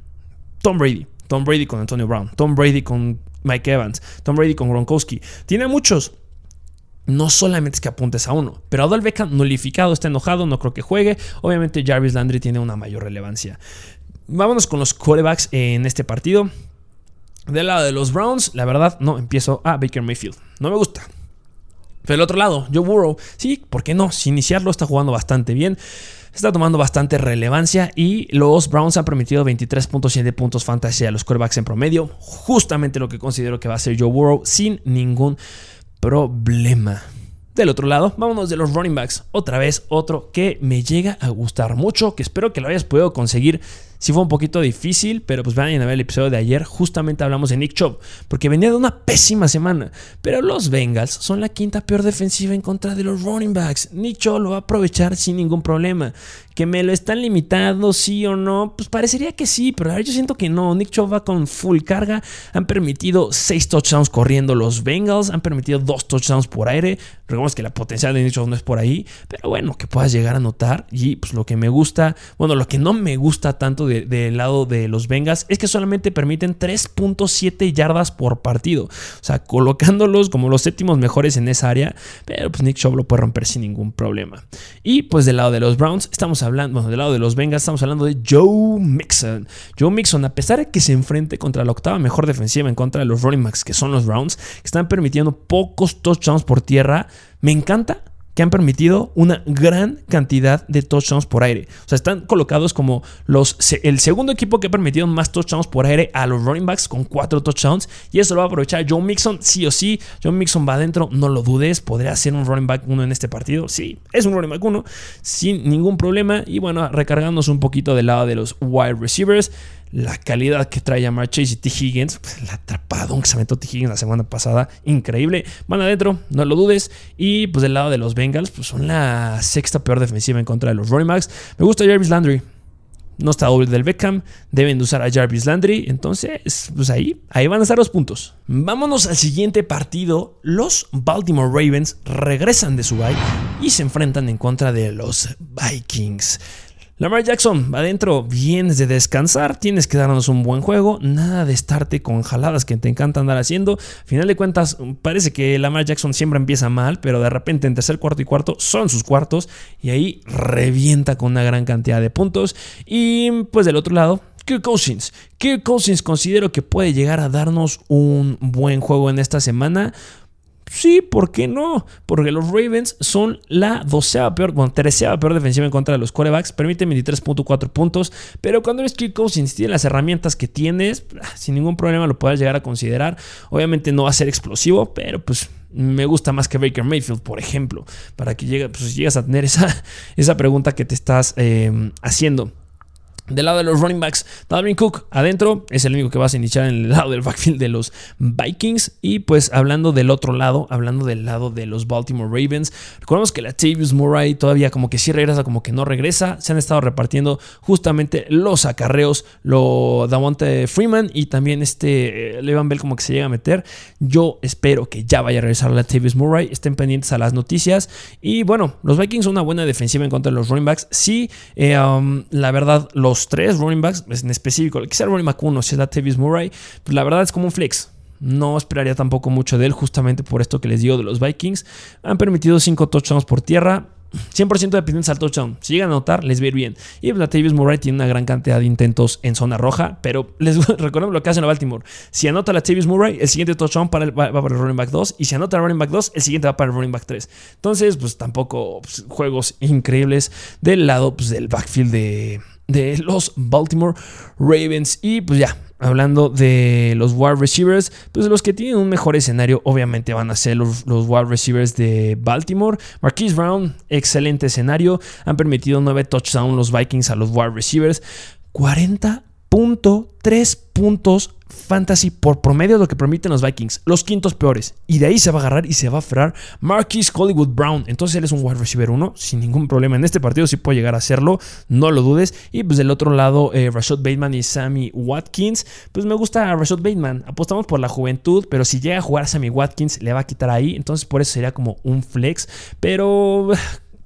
Tom Brady. Tom Brady con Antonio Brown. Tom Brady con Mike Evans. Tom Brady con Gronkowski. Tiene muchos. No solamente es que apuntes a uno, pero Adol Beckham está enojado, no creo que juegue. Obviamente Jarvis Landry tiene una mayor relevancia. Vámonos con los quarterbacks en este partido. Del lado de los Browns, la verdad, no empiezo a Baker Mayfield. No me gusta. Del otro lado, Joe Burrow, sí, ¿por qué no? Si iniciarlo está jugando bastante bien está tomando bastante relevancia y los Browns han permitido 23.7 puntos fantasy a los quarterbacks en promedio, justamente lo que considero que va a ser Joe Burrow sin ningún problema. Del otro lado, vámonos de los running backs. Otra vez, otro que me llega a gustar mucho, que espero que lo hayas podido conseguir Sí fue un poquito difícil, pero pues vayan a ver el episodio de ayer. Justamente hablamos de Nick Chubb, porque venía de una pésima semana. Pero los Bengals son la quinta peor defensiva en contra de los running backs. Nick Chubb lo va a aprovechar sin ningún problema. Que me lo están limitando, sí o no, pues parecería que sí, pero yo siento que no. Nick Chubb va con full carga. Han permitido 6 touchdowns corriendo los Bengals, han permitido 2 touchdowns por aire. Recordemos que la potencial de Nick Chubb no es por ahí, pero bueno, que puedas llegar a notar. Y pues lo que me gusta, bueno, lo que no me gusta tanto del lado de los Bengals es que solamente permiten 3.7 yardas por partido. O sea, colocándolos como los séptimos mejores en esa área, pero pues Nick Chubb lo puede romper sin ningún problema. Y pues del lado de los Browns, estamos hablando, del lado de los Bengals, estamos hablando de Joe Mixon. Joe Mixon, a pesar de que se enfrente contra la octava mejor defensiva en contra de los running backs, que son los Browns, que están permitiendo pocos touchdowns por tierra, me encanta que han permitido una gran cantidad de touchdowns por aire. O sea, están colocados como los, el segundo equipo que ha permitido más touchdowns por aire a los running backs con cuatro touchdowns. Y eso lo va a aprovechar Joe Mixon, sí o sí. Joe Mixon va adentro, no lo dudes. ¿Podría ser un running back uno en este partido? Sí, es un running back uno, sin ningún problema. Y bueno, recargándonos un poquito del lado de los wide receivers la calidad que trae Jamar Chase y T. Higgins, pues, la atrapadón que se aventó T. Higgins la semana pasada, increíble. Van adentro, no lo dudes. Y pues del lado de los Bengals, pues son la sexta peor defensiva en contra de los running backs. Me gusta Jarvis Landry. No está doble del Beckham. Deben de usar a Jarvis Landry. Entonces, pues ahí, ahí van a estar los puntos. Vámonos al siguiente partido. Los Baltimore Ravens regresan de su bye y se enfrentan en contra de los Vikings. Lamar Jackson, adentro, vienes de descansar, tienes que darnos un buen juego, nada de estarte con jaladas que te encanta andar haciendo. Al final de cuentas, parece que Lamar Jackson siempre empieza mal, pero de repente en tercer cuarto y cuarto son sus cuartos y ahí revienta con una gran cantidad de puntos. Y pues del otro lado, Kirk Cousins. Kirk Cousins considero que puede llegar a darnos un buen juego en esta semana. Sí, ¿por qué no? Porque los Ravens son la doceava peor, bueno, treceava peor defensiva en contra de los quarterbacks. Permiten 23.4 puntos. Pero cuando eres Kirk Cousins, tiene las herramientas que tienes, ah, sin ningún problema lo puedes llegar a considerar. Obviamente no va a ser explosivo, pero pues me gusta más que Baker Mayfield, por ejemplo. Para que llegue, pues, a tener esa, esa pregunta que te estás eh, haciendo. Del lado de los running backs, Dalvin Cook adentro es el único que vas a iniciar en el lado del backfield de los Vikings. Y pues hablando del otro lado, hablando del lado de los Baltimore Ravens, recordemos que la Tavius Murray todavía como que sí regresa, como que no regresa. Se han estado repartiendo justamente los acarreos, lo Davante Freeman y también este eh, Levan Bell como que se llega a meter. Yo espero que ya vaya a regresar la Tavius Murray. Estén pendientes a las noticias. Y bueno, los Vikings son una buena defensiva en contra de los running backs. Sí, eh, um, la verdad, los tres running backs, en específico, sea el running back 1, si es la Tavis Murray, pues la verdad es como un flex. No esperaría tampoco mucho de él, justamente por esto que les digo de los Vikings. Han permitido 5 touchdowns por tierra. 100% dependientes al touchdown. Si llegan a anotar, les va a ir bien. Y Latavius Murray tiene una gran cantidad de intentos en zona roja, pero les recordemos lo que hacen a Baltimore. Si anota Latavius Murray, el siguiente touchdown para el, va, para el running back 2. Y si anota el running back 2, el siguiente va para el running back 3. Entonces, pues tampoco pues, juegos increíbles del lado pues, del backfield de, de los Baltimore Ravens. Y pues ya, hablando de los wide receivers, pues los que tienen un mejor escenario obviamente van a ser los, los wide receivers de Baltimore. Marquise Brown, excelente escenario. Han permitido 9 touchdowns los Vikings a los wide receivers. 40.3 puntos fantasy por promedio lo que permiten los Vikings. Los quintos peores. Y de ahí se va a agarrar y se va a aferrar Marquis Hollywood Brown. Entonces él es un wide receiver 1 sin ningún problema. En este partido sí puede llegar a hacerlo. No lo dudes. Y pues del otro lado, eh, Rashad Bateman y Sammy Watkins. Pues me gusta Rashad Bateman. Apostamos por la juventud. Pero si llega a jugar Sammy Watkins, le va a quitar ahí. Entonces por eso sería como un flex. Pero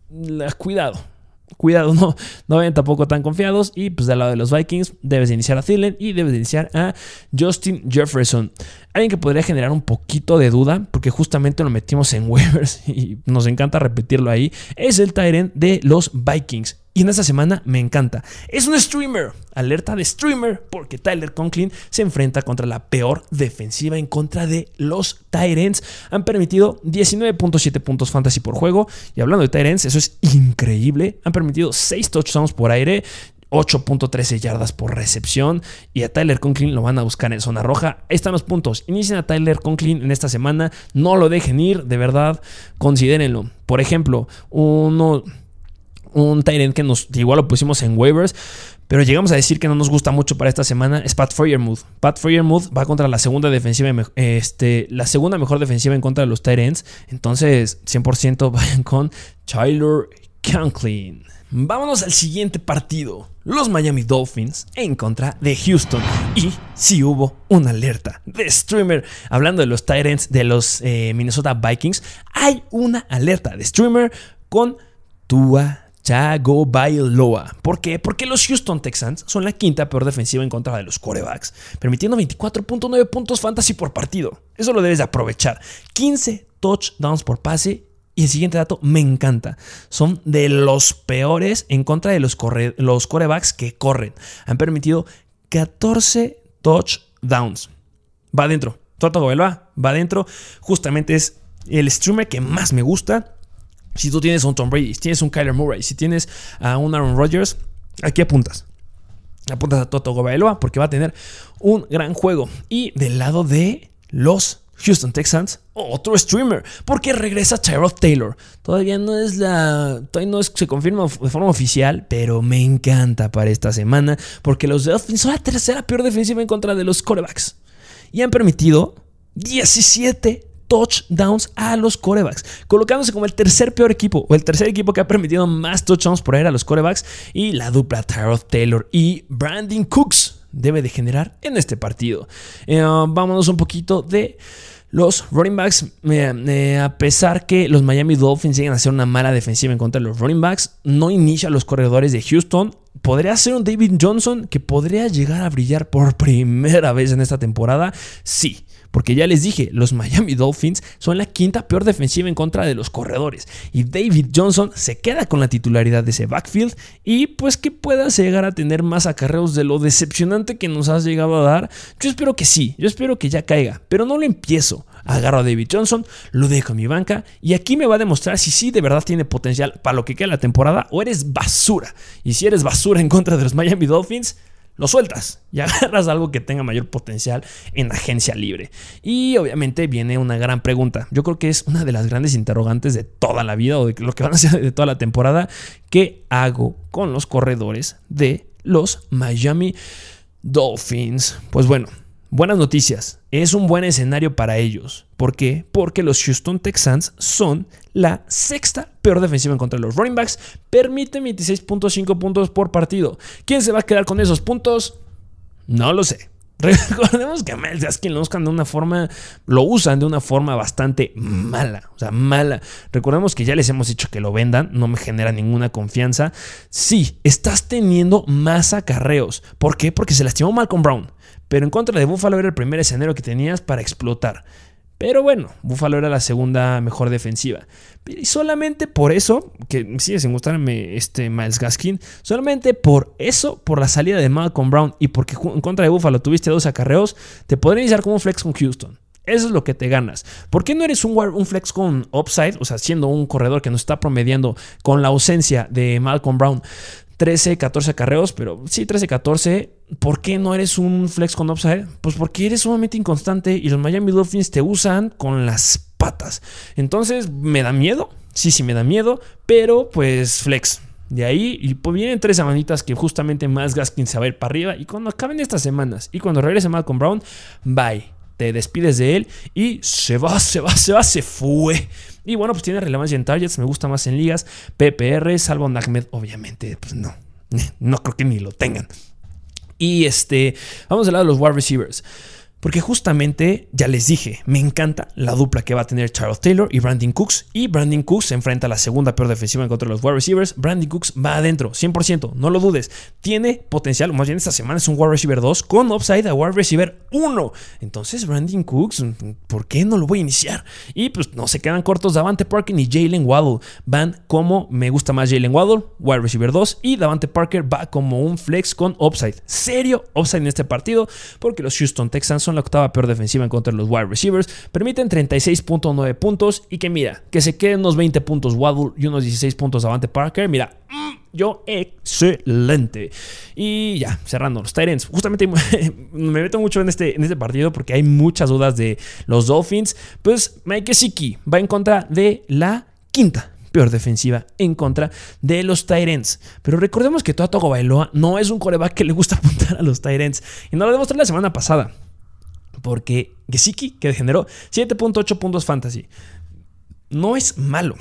cuidado cuidado, no, no vayan tampoco tan confiados. Y pues del lado de los Vikings, debes iniciar a Thielen y debes iniciar a Justin Jefferson. Alguien que podría generar un poquito de duda, porque justamente lo metimos en waivers y nos encanta repetirlo ahí, es el Tyrant de los Vikings. Y en esta semana me encanta. Es un streamer. Alerta de streamer porque Tyler Conklin se enfrenta contra la peor defensiva en contra de los Tyrants. Han permitido 19.7 puntos fantasy por juego. Y hablando de Tyrants, eso es increíble. Han permitido 6 touchdowns por aire. 8.13 yardas por recepción. Y a Tyler Conklin lo van a buscar en zona roja. Ahí están los puntos. Inicien a Tyler Conklin en esta semana. No lo dejen ir, de verdad. Considérenlo. Por ejemplo, uno un Tyrant que nos igual lo pusimos en waivers. Pero llegamos a decir que no nos gusta mucho para esta semana es Pat Fryermuth. Pat Fryermuth va contra la segunda defensiva, este, la segunda mejor defensiva en contra de los Tyrants. Entonces, 100% vayan con Tyler Conklin. Vámonos al siguiente partido. Los Miami Dolphins en contra de Houston. Y si hubo una alerta de streamer. Hablando de los Tyrants de los eh, Minnesota Vikings, hay una alerta de streamer con Tua Chago Bailoa. ¿Por qué? Porque los Houston Texans son la quinta peor defensiva en contra de los corebacks, permitiendo 24.9 puntos fantasy por partido. Eso lo debes de aprovechar. 15 touchdowns por pase. Y el siguiente dato me encanta. Son de los peores en contra de los, los corebacks que corren. Han permitido 14 touchdowns. Va adentro. Toto Bailoa va adentro. Justamente es el streamer que más me gusta. Si tú tienes un Tom Brady, si tienes un Kyler Murray, si tienes a un Aaron Rodgers, aquí apuntas. Apuntas a Toto Gobailoa porque va a tener un gran juego. Y del lado de los Houston Texans, otro streamer, porque regresa Tyrod Taylor. Todavía no es la. Todavía no se confirma de forma oficial, pero me encanta para esta semana, porque los Dolphins son la tercera peor defensiva en contra de los corebacks. Y han permitido 17 touchdowns a los corebacks, colocándose como el tercer peor equipo o el tercer equipo que ha permitido más touchdowns por aire a los corebacks y la dupla Tyrod Taylor y Brandon Cooks debe de generar en este partido. Eh, vámonos un poquito de los running backs, eh, eh, a pesar que los Miami Dolphins llegan a ser una mala defensiva en contra de los running backs, no inicia los corredores de Houston podría ser un David Johnson que podría llegar a brillar por primera vez en esta temporada. Sí, porque ya les dije, los Miami Dolphins son la quinta peor defensiva en contra de los corredores. Y David Johnson se queda con la titularidad de ese backfield y pues que puedas llegar a tener más acarreos de lo decepcionante que nos has llegado a dar. Yo espero que sí, yo espero que ya caiga, pero no lo empiezo. Agarro a David Johnson, lo dejo en mi banca y aquí me va a demostrar si sí de verdad tiene potencial para lo que queda la temporada o eres basura. Y si eres basura en contra de los Miami Dolphins, lo sueltas y agarras algo que tenga mayor potencial en agencia libre. Y obviamente viene una gran pregunta. Yo creo que es una de las grandes interrogantes de toda la vida o de lo que van a ser de toda la temporada. ¿Qué hago con los corredores de los Miami Dolphins? Pues bueno, Buenas noticias, es un buen escenario para ellos. ¿Por qué? Porque los Houston Texans son la sexta peor defensiva en contra de los running backs. Permiten 26.5 puntos por partido. ¿Quién se va a quedar con esos puntos? No lo sé. Recordemos que a Miles Gaskin lo usan de una forma, lo usan de una forma bastante mala, o sea, mala. Recordemos que ya les hemos dicho que lo vendan, no me genera ninguna confianza. Sí, estás teniendo más acarreos. ¿Por qué? Porque se lastimó Malcolm Brown. Pero en contra de Buffalo era el primer escenario que tenías para explotar. Pero bueno, Buffalo era la segunda mejor defensiva. Y solamente por eso, que sigue sin gustarme este Miles Gaskin, solamente por eso, por la salida de Malcolm Brown y porque en contra de Buffalo tuviste dos acarreos, te podría iniciar como un flex con Houston. Eso es lo que te ganas. ¿Por qué no eres un, un, flex con upside? O sea, siendo un corredor que nos está promediando con la ausencia de Malcolm Brown. 13, 14 carreos, pero sí, 13, 14. ¿Por qué no eres un flex con upside? Pues porque eres sumamente inconstante y los Miami Dolphins te usan con las patas. Entonces, ¿me da miedo? Sí, sí, me da miedo, pero pues flex. De ahí, y pues vienen tres semanitas que justamente más Gaskin se a ir para arriba. Y cuando acaben estas semanas y cuando regrese Malcolm Brown, bye. Te despides de él y se va, se va, se va, se fue. Y bueno, pues tiene relevancia en targets, me gusta más en ligas. PPR, salvo Nagmed, obviamente, pues no, no creo que ni lo tengan. Y este, vamos al lado de los wide receivers. Porque justamente, ya les dije, me encanta la dupla que va a tener Charles Taylor y Brandon Cooks. Y Brandon Cooks se enfrenta a la segunda peor defensiva en contra de los wide receivers. Brandon Cooks va adentro, 100%, no lo dudes. Tiene potencial, más bien esta semana es un wide receiver 2 con upside a wide receiver 1. Entonces, Brandon Cooks, ¿por qué no lo voy a iniciar? Y pues no se quedan cortos Davante Parker ni Jalen Waddle. Van como me gusta más Jalen Waddle, wide receiver 2. Y Davante Parker va como un flex con upside. Serio upside en este partido porque los Houston Texans son la octava peor defensiva en contra de los wide receivers. Permiten 36.9 puntos y que mira, que se queden unos 20 puntos Waddle y unos 16 puntos Davante Parker. Mira, mm, yo excelente. Y ya, cerrando los Titans. Justamente me meto mucho en este, en este partido porque hay muchas dudas de los Dolphins. Pues Mike Siki va en contra de la quinta peor defensiva en contra de los Tyrants. Pero recordemos que Togo Bailoa no es un coreback que le gusta apuntar a los Tyrants. Y no lo demostré la semana pasada porque Gesicki, que generó 7.8 puntos fantasy, no es malo.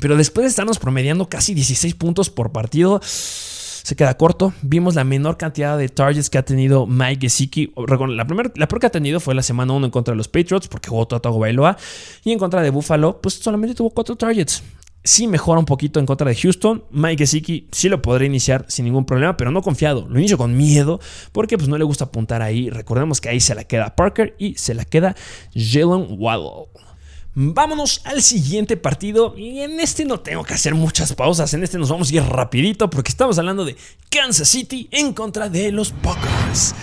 Pero después de estarnos promediando casi 16 puntos por partido, se queda corto. Vimos la menor cantidad de targets que ha tenido Mike Gesicki. La, primera, la peor que ha tenido fue la semana 1 en contra de los Patriots, porque jugó Tago Bailoa. Y en contra de Buffalo, pues solamente tuvo 4 targets sí mejora un poquito en contra de Houston. Mike Gesicki sí lo podré iniciar sin ningún problema, pero no confiado. Lo inicio con miedo porque pues no le gusta apuntar ahí. Recordemos que ahí se la queda Parker y se la queda Jalen Waddle. Vámonos al siguiente partido y en este no tengo que hacer muchas pausas, en este nos vamos a ir rapidito porque estamos hablando de Kansas City en contra de los Packers.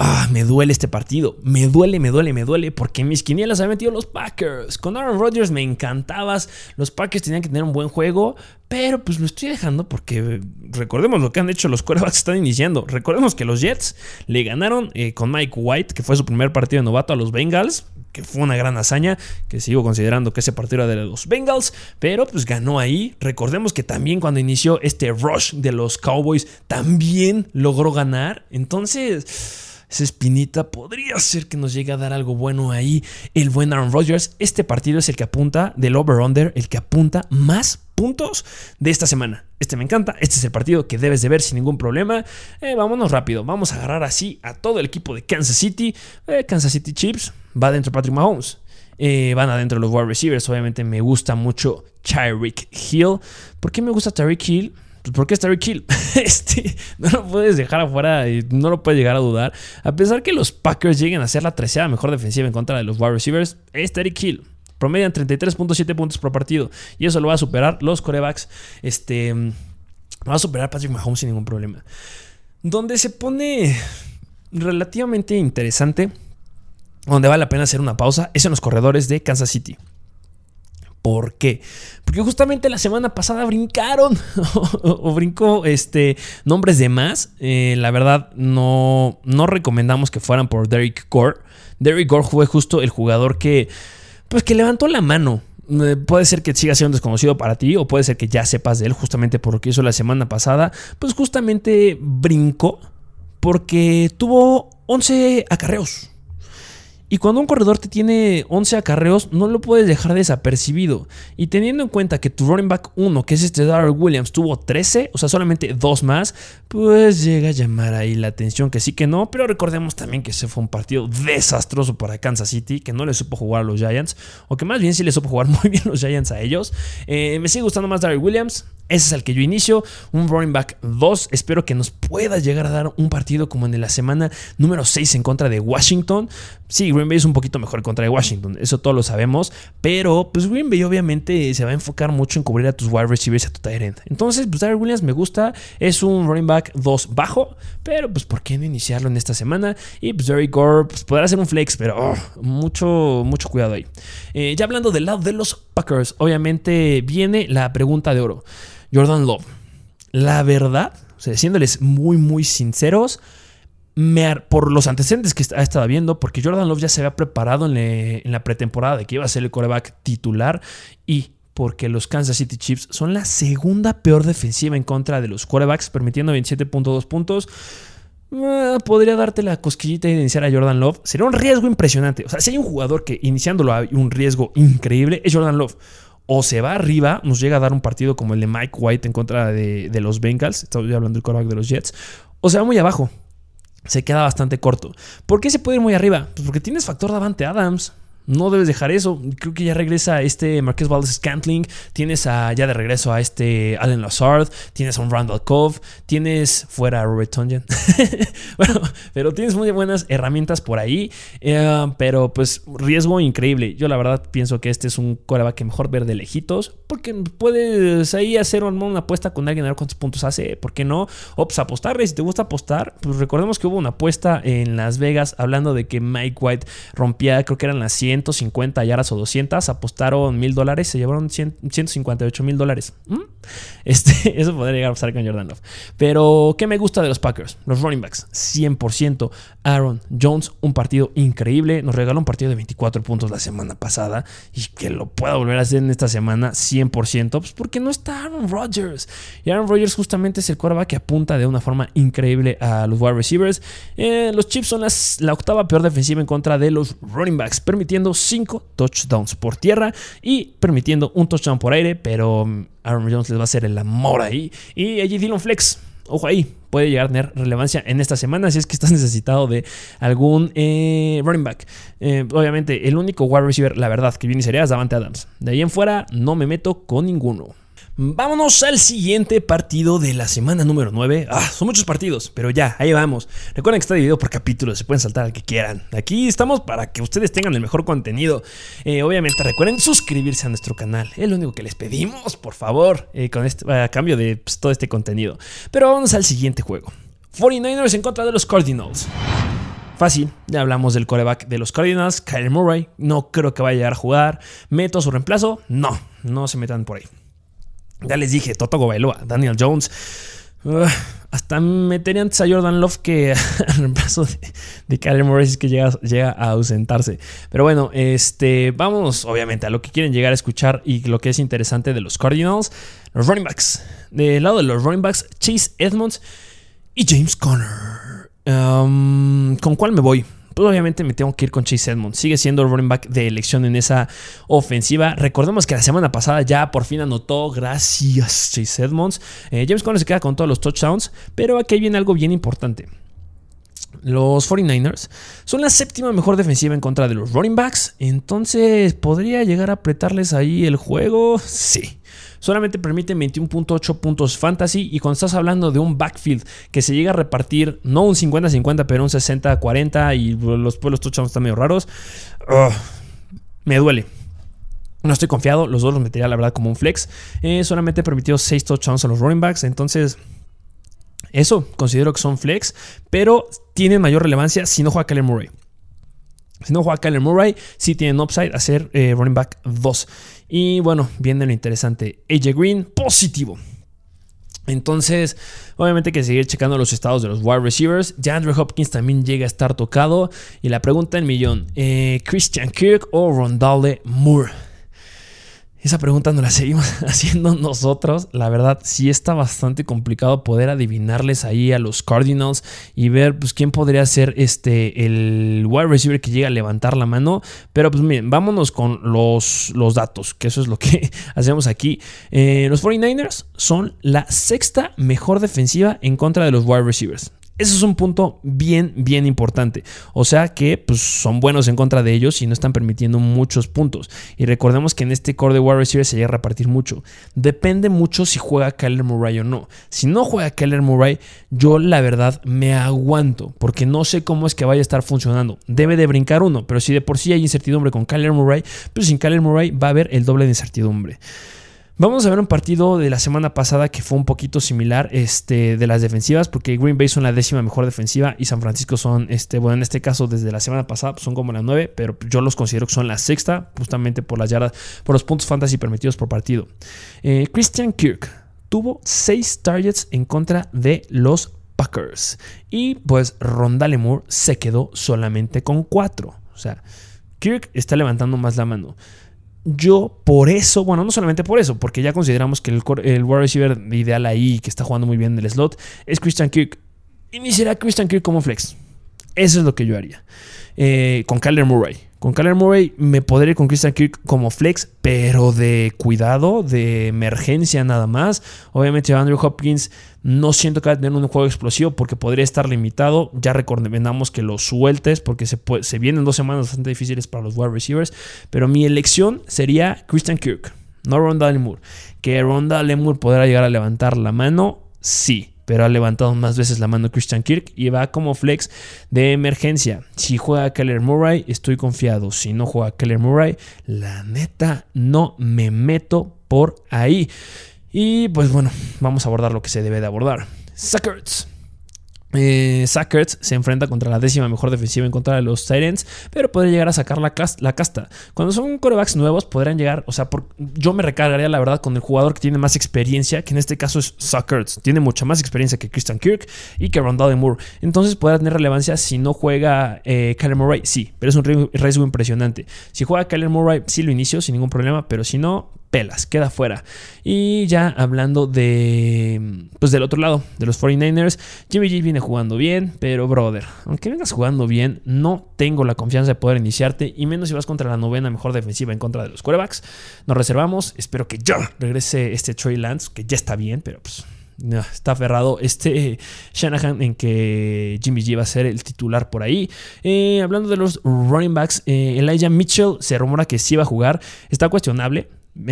Ah, me duele este partido. Me duele, me duele, me duele. Porque mis quinielas habían metido los Packers. Con Aaron Rodgers me encantabas. Los Packers tenían que tener un buen juego. Pero pues lo estoy dejando porque recordemos lo que han hecho los quarterbacks que están iniciando. Recordemos que los Jets le ganaron eh, con Mike White, que fue su primer partido de novato a los Bengals. Que fue una gran hazaña. Que sigo considerando que ese partido era de los Bengals. Pero pues ganó ahí. Recordemos que también cuando inició este rush de los Cowboys, también logró ganar. Entonces esa espinita podría ser que nos llegue a dar algo bueno ahí el buen Aaron Rodgers. Este partido es el que apunta del over-under, el que apunta más puntos de esta semana. Este me encanta, este es el partido que debes de ver sin ningún problema. Eh, vámonos rápido, vamos a agarrar así a todo el equipo de Kansas City. Eh, Kansas City Chips, va dentro Patrick Mahomes. Eh, van adentro los wide receivers, obviamente me gusta mucho Tyreek Hill. ¿Por qué me gusta Tyreek Hill? Pues porque es Terry Kill. Este, no lo puedes dejar afuera y no lo puedes llegar a dudar. A pesar que los Packers lleguen a ser la tercera mejor defensiva en contra de los wide receivers, es Terry Kill. Promedian 33.7 puntos por partido. Y eso lo va a superar los corebacks. Este. Lo va a superar Patrick Mahomes sin ningún problema. Donde se pone relativamente interesante. Donde vale la pena hacer una pausa. Es en los corredores de Kansas City. ¿Por qué? Porque justamente la semana pasada brincaron o, brincó este, nombres de más. Eh, la verdad, no, no recomendamos que fueran por Derek Gore. Derek Gore fue justo el jugador que, pues, que levantó la mano. Eh, puede ser que siga siendo desconocido para ti o puede ser que ya sepas de él justamente por lo que hizo la semana pasada. Pues justamente brincó porque tuvo 11 acarreos. Y cuando un corredor te tiene 11 acarreos, no lo puedes dejar desapercibido. Y teniendo en cuenta que tu running back 1, que es este Darrell Williams, tuvo 13, o sea, solamente dos más, pues llega a llamar ahí la atención que sí que no. Pero recordemos también que ese fue un partido desastroso para Kansas City, que no le supo jugar a los Giants, o que más bien sí le supo jugar muy bien los Giants a ellos. Eh, me sigue gustando más Darrell Williams. Ese es el que yo inicio, un running back 2. Espero que nos pueda llegar a dar un partido como en la semana número 6 en contra de Washington. Sí, Green Bay es un poquito mejor en contra de Washington, eso todos lo sabemos, pero pues Green Bay obviamente se va a enfocar mucho en cubrir a tus wide receivers y a tu tight end. Entonces, pues Darrell Williams me gusta, es un running back 2 bajo, pero pues ¿por qué no iniciarlo en esta semana? Y pues Derek Gore pues, podrá ser un flex, pero oh, mucho, mucho cuidado ahí. Eh, ya hablando del lado de los Packers, obviamente viene la pregunta de oro. Jordan Love. La verdad, o sea, siéndoles muy, muy sinceros, por los antecedentes que ha estado viendo, porque Jordan Love ya se había preparado en, la pretemporada de que iba a ser el coreback titular y porque los Kansas City Chiefs son la segunda peor defensiva en contra de los quarterbacks, permitiendo 27.2 puntos. Eh, podría darte la cosquillita de iniciar a Jordan Love. Sería un riesgo impresionante. O sea, si hay un jugador que iniciándolo hay un riesgo increíble, es Jordan Love o se va arriba, nos llega a dar un partido como el de Mike White en contra de, los Bengals, estoy hablando del quarterback de los Jets, o se va muy abajo, se queda bastante corto. ¿Por qué se puede ir muy arriba? Pues porque tienes factor Davante Adams. No debes dejar eso. Creo que ya regresa este Marqués Valdez Scantling. Tienes a, ya de regreso a este Allen Lazard. Tienes a un Randall Cove. Tienes fuera a Robert Tonyan. bueno, pero tienes muy buenas herramientas por ahí. Eh, pero pues riesgo increíble. Yo la verdad pienso que este es un coreback mejor ver de lejitos. Porque puedes ahí hacer una apuesta con alguien a ver cuántos puntos hace. ¿Por qué no? O pues apostarle. Si te gusta apostar, pues recordemos que hubo una apuesta en Las Vegas hablando de que Mike White rompía, creo que eran las 100 150 yardas o 200, apostaron mil dólares, se llevaron 158 mil dólares. ¿Mm? Este, eso podría llegar a pasar con Jordan Love. Pero, ¿qué me gusta de los Packers? Los running backs, 100%. Aaron Jones, un partido increíble. Nos regaló un partido de 24 puntos la semana pasada y que lo pueda volver a hacer en esta semana 100%, pues porque no está Aaron Rodgers. Y Aaron Rodgers justamente es el quarterback que apunta de una forma increíble a los wide receivers. Eh, los Chiefs son la octava peor defensiva en contra de los running backs, permitiendo 5 touchdowns por tierra y permitiendo un touchdown por aire, pero um, Aaron Jones les va a hacer el amor ahí. Y allí Dylan Flex, ojo ahí, puede llegar a tener relevancia en esta semana si es que estás necesitado de algún eh, running back. Eh, obviamente, el único wide receiver, la verdad, que viene sería es Davante Adams. De ahí en fuera, no me meto con ninguno. Vámonos al siguiente partido de la semana número 9. Ah, son muchos partidos, pero ya, ahí vamos. Recuerden que está dividido por capítulos, se pueden saltar al que quieran. Aquí estamos para que ustedes tengan el mejor contenido. Eh, obviamente recuerden suscribirse a nuestro canal, es lo único que les pedimos, por favor, eh, con este, a cambio de pues, todo este contenido. Pero vamos al siguiente juego. 49ers en contra de los Cardinals. Fácil, ya hablamos del coreback de los Cardinals, Kyle Murray. No creo que vaya a llegar a jugar. ¿Meto su reemplazo? No, no se metan por ahí. Ya les dije, Toto Bailoa, Daniel Jones. hasta metería antes a Jordan Love que al reemplazo de, de Kyler Morris que llega, llega, a ausentarse. Pero bueno, este, vamos obviamente a lo que quieren llegar a escuchar y lo que es interesante de los Cardinals. Los running backs. Del lado de los running backs, Chase Edmonds y James Conner. Um, ¿Con cuál me voy? Pues obviamente me tengo que ir con Chase Edmonds. Sigue siendo el running back de elección en esa ofensiva. Recordemos que la semana pasada ya por fin anotó, gracias Chase Edmonds. Eh, James Conner se queda con todos los touchdowns, pero aquí viene algo bien importante. Los 49ers son la séptima mejor defensiva en contra de los running backs. Entonces, ¿podría llegar a apretarles ahí el juego? Sí. Solamente permite 21.8 puntos fantasy y cuando estás hablando de un backfield que se llega a repartir no un 50-50 pero un 60-40 y los pueblos touchdowns están medio raros, me duele. No estoy confiado, los dos los metería la verdad como un flex. Eh, solamente permitió 6 touchdowns a los running backs, entonces eso considero que son flex, pero tienen mayor relevancia si no juega Kyler Murray. Si no juega Kyler Murray, sí tienen upside a ser eh, running back 2. Y bueno, viene lo interesante. AJ Green, positivo. Entonces, obviamente hay que seguir checando los estados de los wide receivers. Ya Andrew Hopkins también llega a estar tocado. Y la pregunta en millón, eh, ¿Christian Kirk o Rondale Moore? Esa pregunta no la seguimos haciendo nosotros. La verdad, sí está bastante complicado poder adivinarles ahí a los Cardinals y ver pues, quién podría ser este, el wide receiver que llega a levantar la mano. Pero pues miren, vámonos con los, los datos, que eso es lo que hacemos aquí. Eh, los 49ers son la sexta mejor defensiva en contra de los wide receivers. Eso es un punto bien, bien importante. O sea que pues, son buenos en contra de ellos y no están permitiendo muchos puntos. Y recordemos que en este core de wide receiver se llega a repartir mucho. Depende mucho si juega Kyler Murray o no. Si no juega Kyler Murray, yo la verdad me aguanto porque no sé cómo es que vaya a estar funcionando. Debe de brincar uno, pero si de por sí hay incertidumbre con Kyler Murray, pues sin Kyler Murray va a haber el doble de incertidumbre. Vamos a ver un partido de la semana pasada que fue un poquito similar este, de las defensivas, porque Green Bay son la décima mejor defensiva y San Francisco son, este, bueno, en este caso desde la semana pasada pues, son como la nueve, pero yo los considero que son la sexta, justamente por las yardas, por los puntos fantasy permitidos por partido. Eh, Christian Kirk tuvo seis targets en contra de los Packers y pues Rondale Moore se quedó solamente con cuatro. O sea, Kirk está levantando más la mano. Yo por eso, bueno, no solamente por eso, porque ya consideramos que el, el wide receiver ideal ahí, que está jugando muy bien del slot, es Christian Kirk. Iniciará Christian Kirk como flex. Eso es lo que yo haría. Eh, con Kyler Murray. Con Kyler Murray me podría ir con Christian Kirk como flex, pero de cuidado, de emergencia nada más. Obviamente Andrew Hopkins no siento que va a tener un juego explosivo porque podría estar limitado. Ya recomendamos que lo sueltes porque se, se vienen dos semanas bastante difíciles para los wide receivers. Pero mi elección sería Christian Kirk, no Ronda Moore. Que Ronda Moore podrá llegar a levantar la mano, sí pero ha levantado más veces la mano Christian Kirk y va como flex de emergencia. Si juega Keller Murray, estoy confiado. Si no juega Keller Murray, la neta no me meto por ahí. Y pues bueno, vamos a abordar lo que se debe de abordar. Suckers. Eh, se enfrenta contra la décima mejor defensiva en contra de los Titans, pero podría llegar a sacar la, casta. Cuando son corebacks nuevos, podrán llegar, o sea, yo me recargaría la verdad con el jugador que tiene más experiencia, que en este caso es Sackers. Tiene mucha más experiencia que Christian Kirk y que Rondale Moore. Entonces podrá tener relevancia si no juega eh, Kyler Murray, sí, pero es un riesgo impresionante. Si juega Kyler Murray, sí lo inicio sin ningún problema, pero si no, pelas, queda fuera. Y ya hablando de, pues del otro lado, de los 49ers, Jimmy G viene jugando bien, pero brother, aunque vengas jugando bien, no tengo la confianza de poder iniciarte, y menos si vas contra la novena mejor defensiva en contra de los quarterbacks. Nos reservamos, espero que ya regrese este Trey Lance, que ya está bien, pero pues está aferrado este Shanahan en que Jimmy G va a ser el titular por ahí. Eh, hablando de los running backs, eh, Elijah Mitchell se rumora que sí va a jugar. Está cuestionable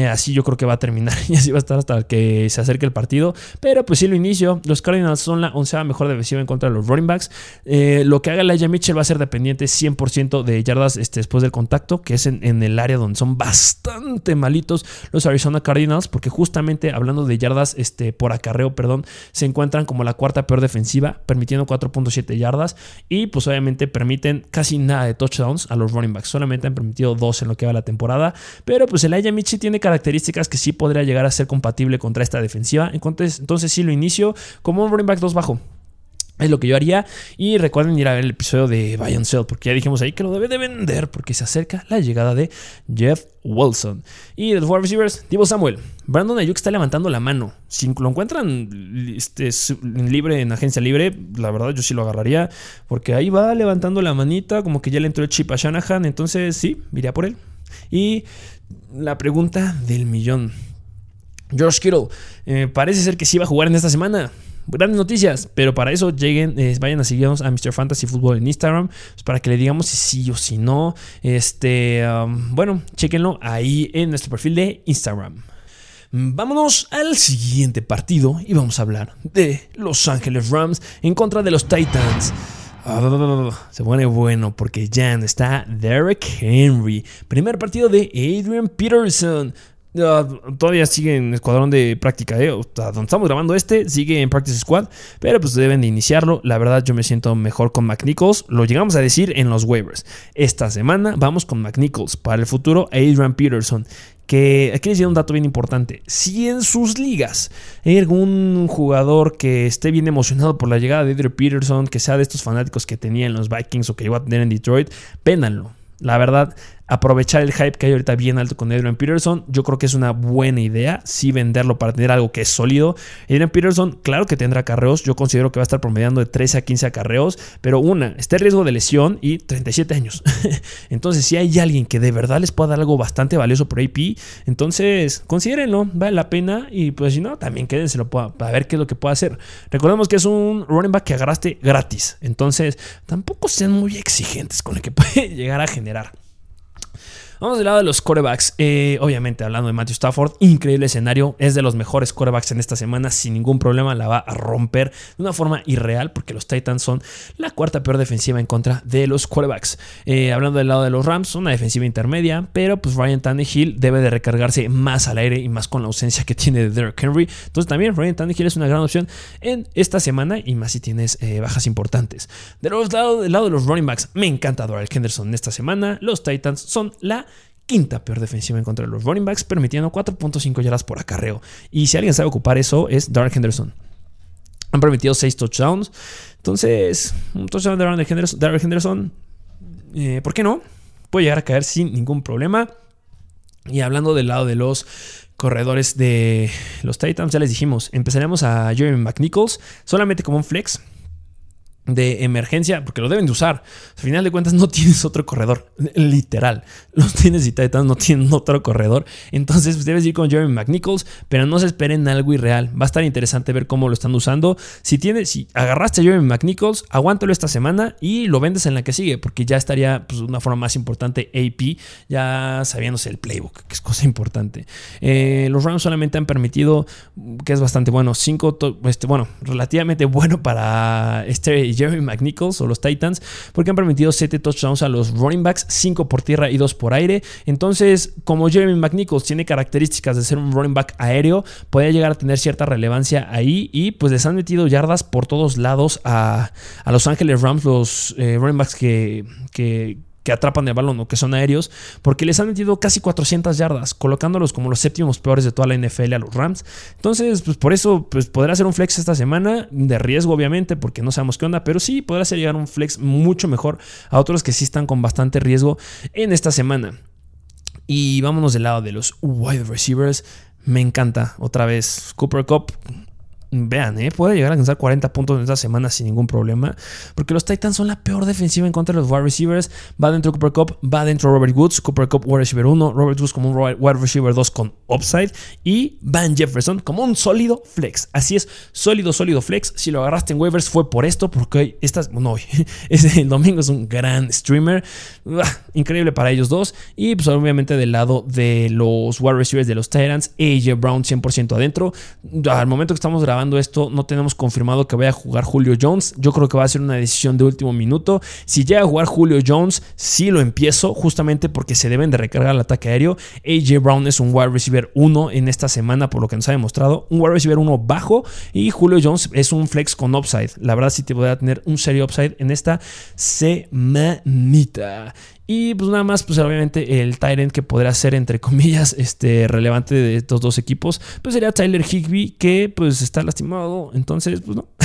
así yo creo que va a terminar y así va a estar hasta que se acerque el partido. Pero pues sí lo inicio. Los Cardinals son la onceava mejor defensiva en contra de los running backs. Eh, lo que haga Elijah Mitchell va a ser dependiente 100% de yardas este, después del contacto, que es en, el área donde son bastante malitos los Arizona Cardinals, porque justamente hablando de yardas este, por acarreo, perdón, se encuentran como la cuarta peor defensiva, permitiendo 4.7 yardas y pues obviamente permiten casi nada de touchdowns a los running backs. Solamente han permitido dos en lo que va la temporada, pero pues Elijah Mitchell tiene características que sí podría llegar a ser compatible contra esta defensiva. Entonces, entonces sí lo inicio como un running back 2 bajo. Es lo que yo haría. Y recuerden ir a ver el episodio de Buy and porque ya dijimos ahí que lo debe de vender, porque se acerca la llegada de Jeff Wilson. Y de los wide receivers, Divo Samuel. Brandon Ayuk está levantando la mano. Si lo encuentran este, libre en agencia libre, la verdad yo sí lo agarraría, porque ahí va levantando la manita, como que ya le entró el chip a Shanahan. Entonces sí, iría por él. Y la pregunta del millón. George Kittle, eh, parece ser que sí va a jugar en esta semana. Grandes noticias, pero para eso lleguen, eh, vayan a seguirnos a Mr. Fantasy Football en Instagram, pues, para que le digamos si sí o si no. Este, um, bueno, chequenlo ahí en nuestro perfil de Instagram. Vámonos al siguiente partido y vamos a hablar de Los Ángeles Rams en contra de los Titans. Se pone bueno porque ya está Derek Henry. Primer partido de Adrian Peterson. Todavía sigue en escuadrón de práctica, ¿eh? donde estamos grabando este, sigue en Practice Squad, pero pues deben de iniciarlo. La verdad, yo me siento mejor con McNichols. Lo llegamos a decir en los waivers. Esta semana vamos con McNichols. Para el futuro, Adrian Peterson que aquí les doy un dato bien importante. Si en sus ligas hay algún jugador que esté bien emocionado por la llegada de Adrian Peterson, que sea de estos fanáticos que tenía en los Vikings o que iba a tener en Detroit, véndanlo. La verdad, aprovechar el hype que hay ahorita bien alto con Adrian Peterson, yo creo que es una buena idea, sí venderlo para tener algo que es sólido. Adrian Peterson, claro que tendrá carreos, yo considero que va a estar promediando de 13 a 15 acarreos, pero una, está en riesgo de lesión y 37 años. entonces, si hay alguien que de verdad les pueda dar algo bastante valioso por AP, entonces considérenlo, vale la pena y pues si no, también quédenselo para ver qué es lo que puede hacer. Recordemos que es un running back que agarraste gratis, entonces tampoco sean muy exigentes con lo que puede llegar a generar. Vamos del lado de los corebacks. Eh, obviamente, hablando de Matthew Stafford, increíble escenario. Es de los mejores corebacks en esta semana. Sin ningún problema, la va a romper de una forma irreal, porque los Titans son la cuarta peor defensiva en contra de los corebacks. Eh, hablando del lado de los Rams, una defensiva intermedia, pero pues Ryan Tannehill debe de recargarse más al aire y más con la ausencia que tiene de Derrick Henry. Entonces, también Ryan Tannehill es una gran opción en esta semana y más si tienes eh, bajas importantes. De los lado, del lado de los running backs, me encanta Doral Henderson en esta semana. Los Titans son la quinta peor defensiva en contra de los running backs, permitiendo 4.5 yardas por acarreo. Y si alguien sabe ocupar eso, es Dark Henderson. Han permitido 6 touchdowns. Entonces, un touchdown de Dark Henderson, eh, ¿por qué no? Puede llegar a caer sin ningún problema. Y hablando del lado de los corredores de los Titans, ya les dijimos, empezaremos a Jeremy McNichols solamente como un flex de emergencia, porque lo deben de usar. Al final de cuentas no tienes otro corredor, literal. Los tienes y Titans no tienen otro corredor. Entonces pues, debes ir con Jeremy McNichols, pero no se esperen algo irreal. Va a estar interesante ver cómo lo están usando. Si tienes, si agarraste a Jeremy McNichols, aguántalo esta semana y lo vendes en la que sigue, porque ya estaría pues, una forma más importante AP, ya sabiéndose el playbook, que es cosa importante. Eh, los Rams solamente han permitido, que es bastante bueno, 5, este, bueno, relativamente bueno para este Jeremy McNichols o los Titans, porque han permitido 7 touchdowns a los running backs, 5 por tierra y 2 por aire. Entonces, como Jeremy McNichols tiene características de ser un running back aéreo, puede llegar a tener cierta relevancia ahí y pues les han metido yardas por todos lados a, Los Ángeles Rams, los eh, running backs que, que que atrapan el balón o que son aéreos, porque les han metido casi 400 yardas, colocándolos como los séptimos peores de toda la NFL a los Rams. Entonces, pues por eso pues, podrá ser un flex esta semana, de riesgo obviamente, porque no sabemos qué onda, pero sí podrá ser llegar un flex mucho mejor a otros que sí están con bastante riesgo en esta semana. Y vámonos del lado de los wide receivers. Me encanta otra vez Cooper Cup Vean, ¿eh? puede llegar a alcanzar 40 puntos en esta semana sin ningún problema. Porque los Titans son la peor defensiva en contra de los wide receivers. Va dentro Cooper Cup, va dentro Robert Woods. Cooper Cup, wide receiver 1. Robert Woods como un wide receiver 2 con upside. Y Van Jefferson como un sólido flex. Así es, sólido, sólido flex. Si lo agarraste en waivers fue por esto. Porque hoy, estas, no hoy, el domingo es un gran streamer. increíble para ellos dos. Y pues obviamente del lado de los wide receivers de los Titans, AJ Brown 100% adentro. Al momento que estamos grabando esto, no tenemos confirmado que vaya a jugar Julio Jones. Yo creo que va a ser una decisión de último minuto. Si llega a jugar Julio Jones, sí lo empiezo, justamente porque se deben de recargar el ataque aéreo. AJ Brown es un wide receiver 1 en esta semana, por lo que nos ha demostrado. Un wide receiver 1 bajo y Julio Jones es un flex con upside. La verdad, sí te voy a tener un serio upside en esta semanita. Y pues nada más, pues obviamente el Tyrant que podrá ser, entre comillas, este, relevante de estos dos equipos, pues sería Tyler Higby, que pues está lastimado. Entonces, pues no.